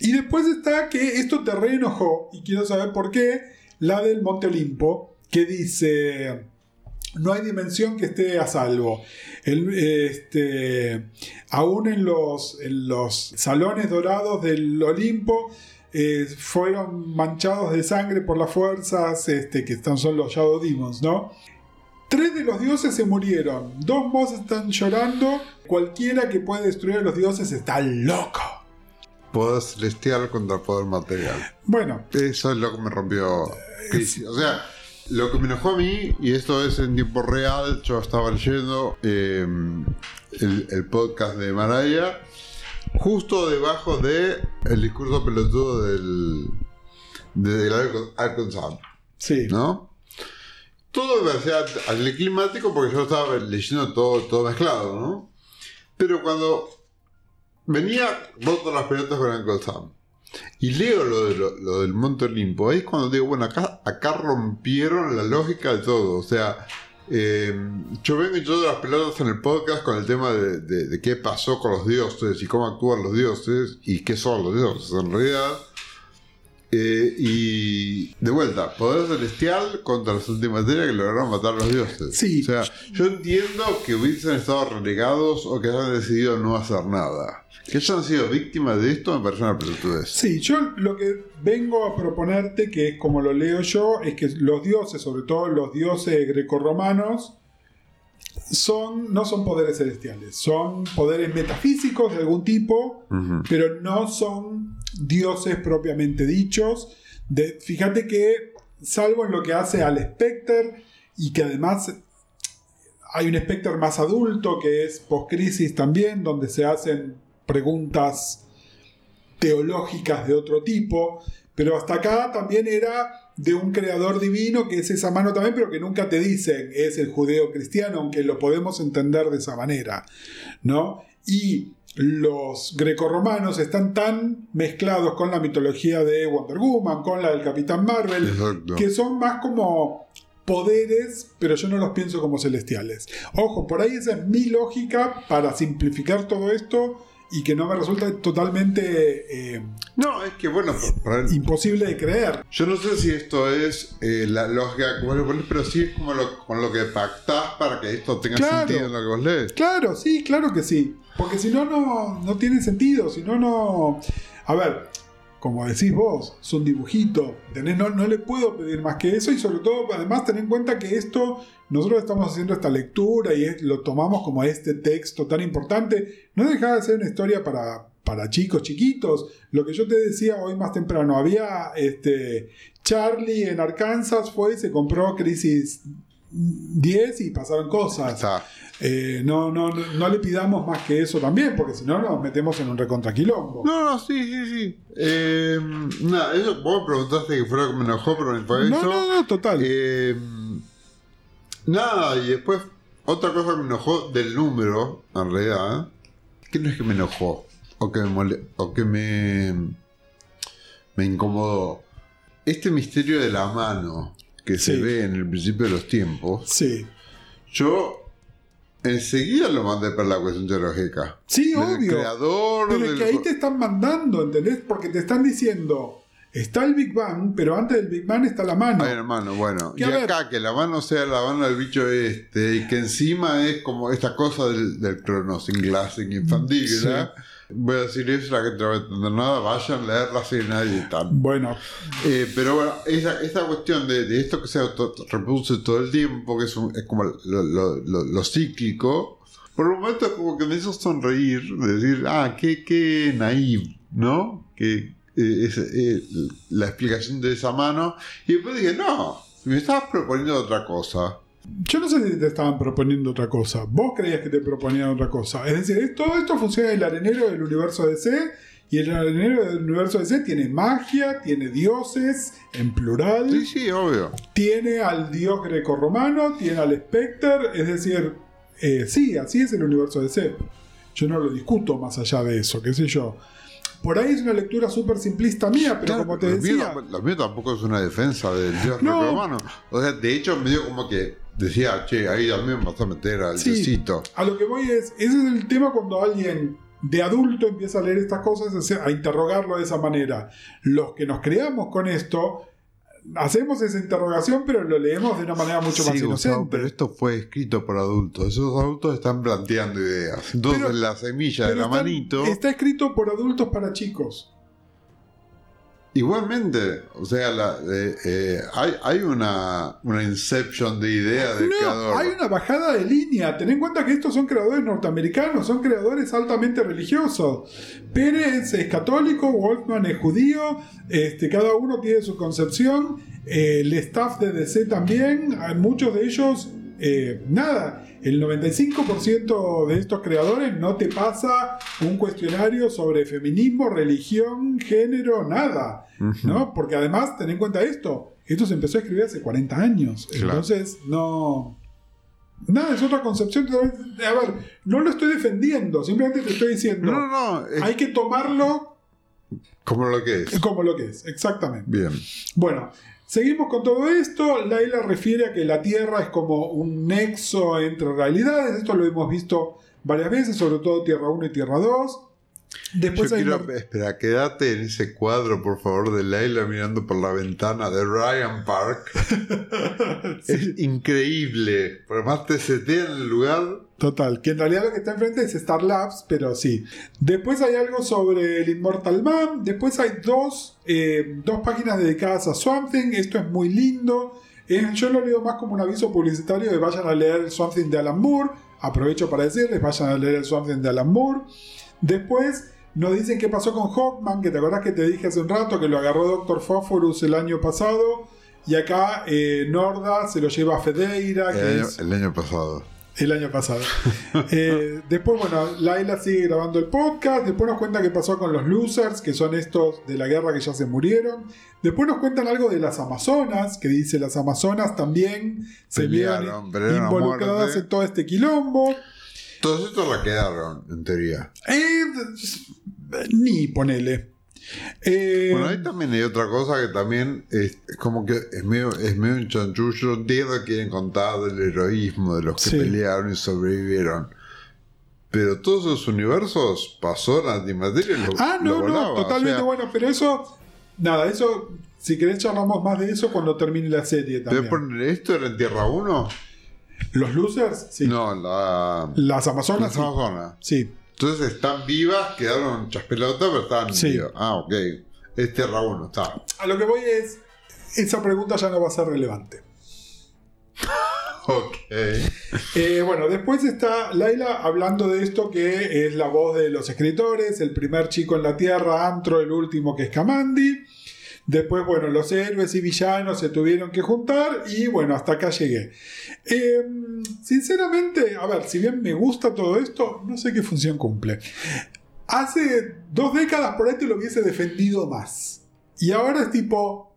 y después está que esto te reenojó, y quiero saber por qué, la del Monte Olimpo, que dice, no hay dimensión que esté a salvo. Este, aún en los, en los salones dorados del Olimpo, eh, fueron manchados de sangre por las fuerzas este, que están, son los Shadow Demons, ¿no? Tres de los dioses se murieron, dos más están llorando, cualquiera que puede destruir a los dioses está loco. Poder celestial contra poder material. Bueno, Eso es lo que me rompió. Crisis. O sea, lo que me enojó a mí, y esto es en tiempo real, yo estaba leyendo eh, el, el podcast de Maraya, justo debajo de el discurso pelotudo del, del Arkansas, sí. ¿no? Todo me parecía anticlimático porque yo estaba leyendo todo, todo mezclado, ¿no? Pero cuando venía, boto las pelotas con Uncle Sam. Y leo lo, de lo, lo del Monte Olimpo. Ahí es cuando digo, bueno, acá, acá rompieron la lógica de todo. O sea, eh, yo vengo y yo de las pelotas en el podcast con el tema de, de- de qué pasó con los dioses y cómo actúan los dioses y qué son los dioses en realidad. Eh, y de vuelta, poder celestial contra las antimateria que lograron matar a los dioses. Sí. O sea, yo entiendo que hubiesen estado relegados o que hayan decidido no hacer nada. Que hayan sido víctimas de esto me parece una pelotudez. Sí, yo lo que vengo a proponerte, que es como lo leo yo, es que los dioses, sobre todo los dioses grecorromanos, son, no son poderes celestiales, son poderes metafísicos de algún tipo, pero no son dioses propiamente dichos. De, fíjate que, salvo en lo que hace al Spectre, y que además hay un Spectre más adulto, que es post-crisis también, donde se hacen preguntas teológicas de otro tipo, pero hasta acá también era de un creador divino que es esa mano también, pero que nunca te dicen es el judeo cristiano, aunque lo podemos entender de esa manera, ¿no? Y los grecorromanos están tan mezclados con la mitología de Wonder Woman, con la del Capitán Marvel, Exacto. que son más como poderes, pero yo no los pienso como celestiales. Ojo, por ahí esa es mi lógica para simplificar todo esto y que no me resulta totalmente eh, No, es que bueno, imposible de creer. yo no sé si esto es eh, la lógica que vos le ponés, pero sí es como lo, con lo que pactás para que esto tenga Claro. sentido en lo que vos lees. Claro, sí, claro que sí. Porque si no, no, no tiene sentido. Si no, no. A ver, como decís vos, es un dibujito. ¿entendés? No, no le puedo pedir más que eso. Y sobre todo, además, ten en cuenta que esto, nosotros estamos haciendo esta lectura y lo tomamos como este texto tan importante. No deja de ser una historia para, para chicos chiquitos. Lo que yo te decía hoy más temprano, había este. Charlie en Arkansas fue y se compró Crisis 10 y pasaron cosas. Eh, no, no, no, no le pidamos más que eso también, porque si no nos metemos en un recontraquilombo. No, no, sí, sí, sí. Eh, nada, eso, vos me preguntaste que fuera que me enojó, pero no fue no, eso. no, no, total. Eh, nada, y después otra cosa que me enojó del número, en realidad, que no es que me enojó, o que me, mole- o que me, me incomodó. Este misterio de la mano que se ve en el principio de los tiempos, sí. yo enseguida lo mandé para la cuestión teológica. Sí, Del obvio. creador, Pero es del- que ahí te están mandando, ¿entendés? Porque te están diciendo, está el Big Bang, pero antes del Big Bang está la mano. Ay, hermano, bueno. Y ver- acá que la mano sea la mano del bicho este, y que encima es como esta cosa del, del cronosinglassing infantil, Sí. ¿verdad? Voy a decir eso, la que no va a entender nada, vayan a leerla si nadie tal. Bueno, Eh, pero bueno, esa, esa cuestión de, de esto que se auto- reproduce todo el tiempo, que es, un- es como lo, lo- lo- lo cíclico, por un momento es como que me hizo sonreír, decir, ah, qué, qué naive, ¿no? Que eh, es eh, la explicación de esa mano. Y después dije, no, me estabas proponiendo otra cosa. yo no sé si te estaban proponiendo otra cosa. Vos creías que te proponían otra cosa. Es decir, todo esto funciona en el arenero del universo DC. Y el arenero del universo DC tiene magia, tiene dioses en plural. Sí, sí, obvio. tiene al dios grecorromano, tiene al Spectre, es decir, eh, sí, así es el universo de C. Yo no lo discuto más allá de eso, qué sé yo. Por ahí es una lectura súper simplista mía, pero Claro, como te mío decía, lo mío tampoco es una defensa del dios No. romano. O sea, de hecho, medio como que decía, che, ahí también vas a meter al Sí. diosito. a lo que voy es, ese es el tema cuando alguien de adulto empieza a leer estas cosas, a interrogarlo de esa manera. Los que nos creamos con esto, hacemos esa interrogación, pero lo leemos de una manera mucho más Gustavo, inocente. pero esto fue escrito por adultos. Esos adultos están planteando ideas. Entonces Pero- la semilla de la está- manito. Está escrito por adultos para chicos. Igualmente, o sea, la- eh, eh, hay, hay una, una inception de idea del No, creador. hay una bajada de línea. Ten en cuenta que estos son creadores norteamericanos, son creadores altamente religiosos. Pérez es católico, Wolfman es judío, este, cada uno tiene su concepción. eh, el staff de DC también, muchos de ellos, eh, nada, el 95% de estos creadores no te pasa un cuestionario sobre feminismo, religión, género, nada. ¿no? Porque además, ten en cuenta esto, esto se empezó a escribir hace 40 años. Claro. Entonces, no... Nada, es otra concepción. A ver, no lo estoy defendiendo, simplemente te estoy diciendo, No, no, no. es hay que tomarlo como lo que es. como lo que es, exactamente. Bien. Bueno, seguimos con todo esto. Laila refiere a que la Tierra es como un nexo entre realidades. Esto lo hemos visto varias veces, sobre todo Tierra 1 y Tierra 2. Después Yo hay quiero, una- espera, quédate en ese cuadro, por favor, de Leila mirando por la ventana de Ryan Park. Es increíble. Por además te setea en el lugar. Total, que en realidad lo que está enfrente es Star Labs, pero sí. Después hay algo sobre el Immortal Man. Después hay dos, eh, dos páginas dedicadas a Swamp Thing. Esto es muy lindo. Eh, yo lo leo más como un aviso publicitario de vayan a leer el Swamp Thing de Alan Moore. Aprovecho para decirles, vayan a leer el Swamp Thing de Alan Moore. Después nos dicen qué pasó con Hawkman, que te acordás que te dije hace un rato que lo agarró Doctor Phosphorus el año pasado. Y acá eh, Norda se lo lleva a Fedeira, que El año, es el año pasado. El año pasado. Eh, después, bueno, Laila sigue grabando el podcast. Después nos cuenta qué pasó con los losers, que son estos de la guerra que ya se murieron. Después nos cuentan algo de las Amazonas, que dice las Amazonas también se vieron Pelearon, involucradas en todo este quilombo. Todos estos la quedaron, en teoría. Eh, ni ponele. Eh, Bueno, ahí también hay otra cosa que también es, es como que es medio, es medio un chanchullo. Entiendo que quieren contar del heroísmo de los que Sí. pelearon y sobrevivieron. Pero todos esos universos pasó la antimateria lo, Ah, lo no, volaba, no, o totalmente sea, bueno, pero eso, nada, eso, si querés charlamos más de eso cuando termine la serie ¿te voy también. a poner esto era en Tierra 1? Los losers, sí. No, la, Las Amazonas, las sí. Amazonas. sí. Entonces están vivas, quedaron chaspelotas, pero estaban Sí. vivas. Ah, ok. Es Tierra 1, está. A lo que voy es, esa pregunta ya no va a ser relevante. Ok. Eh, bueno, después está Laila hablando de esto que es la voz de los escritores, el primer chico en la Tierra, Antro, el último que es Kamandi. Después, bueno, los héroes y villanos se tuvieron que juntar y bueno, hasta acá llegué. Eh, sinceramente, a ver, si bien me gusta todo esto, no sé qué función cumple. Hace dos décadas por ahí te lo hubiese defendido más. Y ahora es tipo...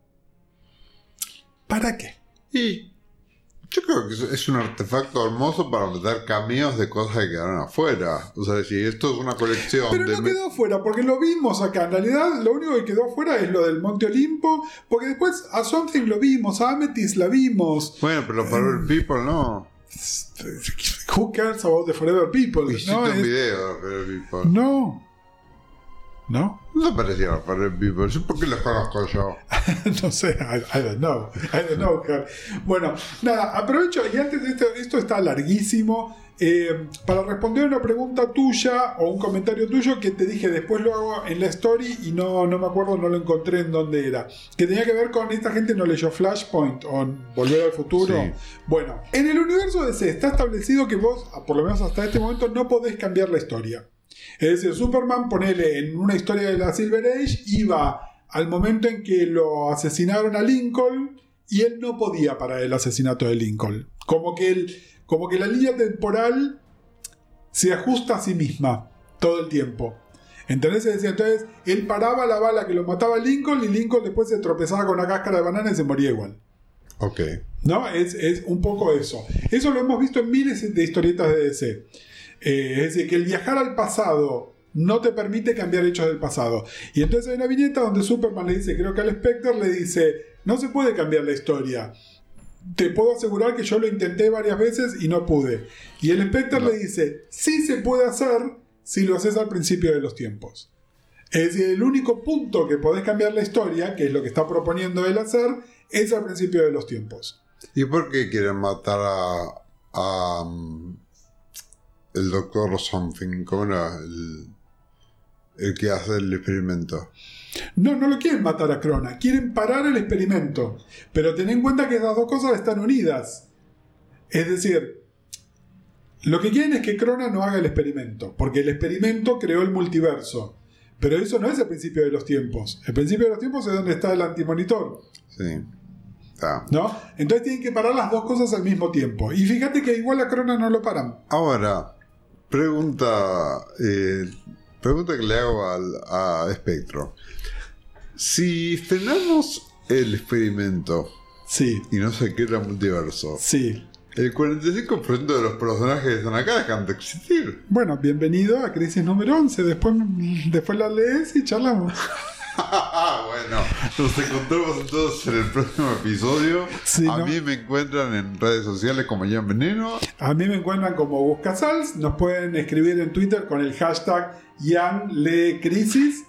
¿Para qué? Y yo creo que es- un artefacto hermoso para meter cameos de cosas que quedaron afuera. O sea, si esto es una colección Pero de... no quedó afuera, porque lo vimos acá. En realidad, lo único que quedó afuera es lo del Monte Olimpo, porque después a Something lo vimos, a Amethyst la vimos. Bueno, pero para Eh. ver People no. Who cares about the Forever People? Hiciste No, un video de Forever People. no. ¿No? No parecía Forever People. ¿Sí? ¿Por qué los conozco yo? no sé, I, I don't know. I don't know. Bueno, nada, aprovecho y antes de esto, esto está larguísimo. eh, para responder una pregunta tuya o un comentario tuyo que te dije después lo hago en la story y no, no me acuerdo, no lo encontré en dónde era. Que tenía que ver con esta gente no leyó Flashpoint o Volver al Futuro. Sí. Bueno, en el universo DC está establecido que vos, por lo menos hasta este momento, no podés cambiar la historia. Es decir, Superman, ponele en una historia de la Silver Age, iba al momento en que lo asesinaron a Lincoln y él no podía parar el asesinato de Lincoln. Como que, el, como que la línea temporal se ajusta a sí misma todo el tiempo. ¿Entendés? Entonces él paraba la bala que lo mataba a Lincoln y Lincoln después se tropezaba con una cáscara de banana y se moría igual. Ok. ¿No? Es, es un poco eso. Eso lo hemos visto en miles de historietas de DC. Eh, es decir, que el viajar al pasado no te permite cambiar hechos del pasado. Y entonces hay una viñeta donde Superman le dice, creo que al Spectre le dice, no se puede cambiar la historia. Te puedo asegurar que yo lo intenté varias veces y no pude. Y el Spectre le dice, sí se puede hacer si lo haces al principio de los tiempos. Es decir, el único punto que podés cambiar la historia, que es lo que está proponiendo él hacer, es al principio de los tiempos. ¿Y por qué quieren matar a, um, el doctor something? ¿Cómo era? El, el que hace el experimento. No, no lo quieren matar a Crona, quieren parar el experimento. Pero ten en cuenta que esas dos cosas están unidas. Es decir, lo que quieren es que Crona no haga el experimento, porque el experimento creó el multiverso. Pero eso no es el principio de los tiempos. El principio de los tiempos es donde está el antimonitor, Sí. ¿no? Entonces tienen que parar las dos cosas al mismo tiempo. Y fíjate que igual a Crona no lo paran. Ahora, pregunta, eh, pregunta que le hago al, a Espectro. Si frenamos el experimento Sí, y no se queda multiverso, sí. el 45% de los personajes que están acá dejan de existir. Bueno, bienvenido a Crisis número 11. Después, después la lees y charlamos. bueno, nos encontramos entonces en el próximo episodio. Sí, a ¿no? mí me encuentran en redes sociales como Jan Veneno. A mí me encuentran como Buscasals. Nos pueden escribir en Twitter con el hashtag YanLeCrisis.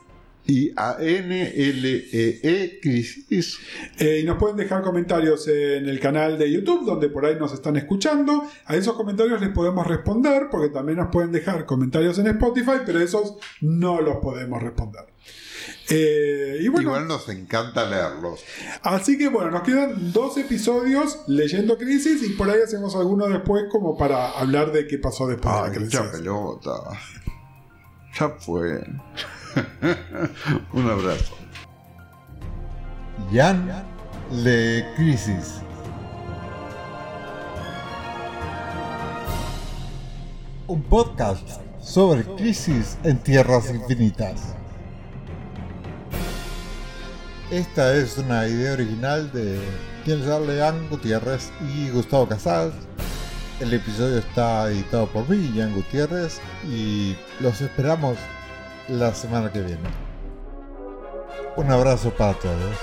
Y a N-L-E-E Crisis. Eh, y nos pueden dejar comentarios en el canal de YouTube, donde por ahí nos están escuchando. A esos comentarios les podemos responder, porque también nos pueden dejar comentarios en Spotify, pero esos no los podemos responder. Eh, y bueno, Igual nos encanta leerlos. así que bueno, nos quedan dos episodios leyendo Crisis y por ahí hacemos alguno después como para hablar de qué pasó después de la Ay, crisis. mucha pelota. Ya fue. Un abrazo. Jan Le Crisis. Un podcast sobre crisis en tierras infinitas. Esta es una idea original de quien Leán Gutiérrez y Gustavo Casals. El episodio está editado por mí, Jan Gutiérrez, y los esperamos la semana que viene. Un abrazo para todos.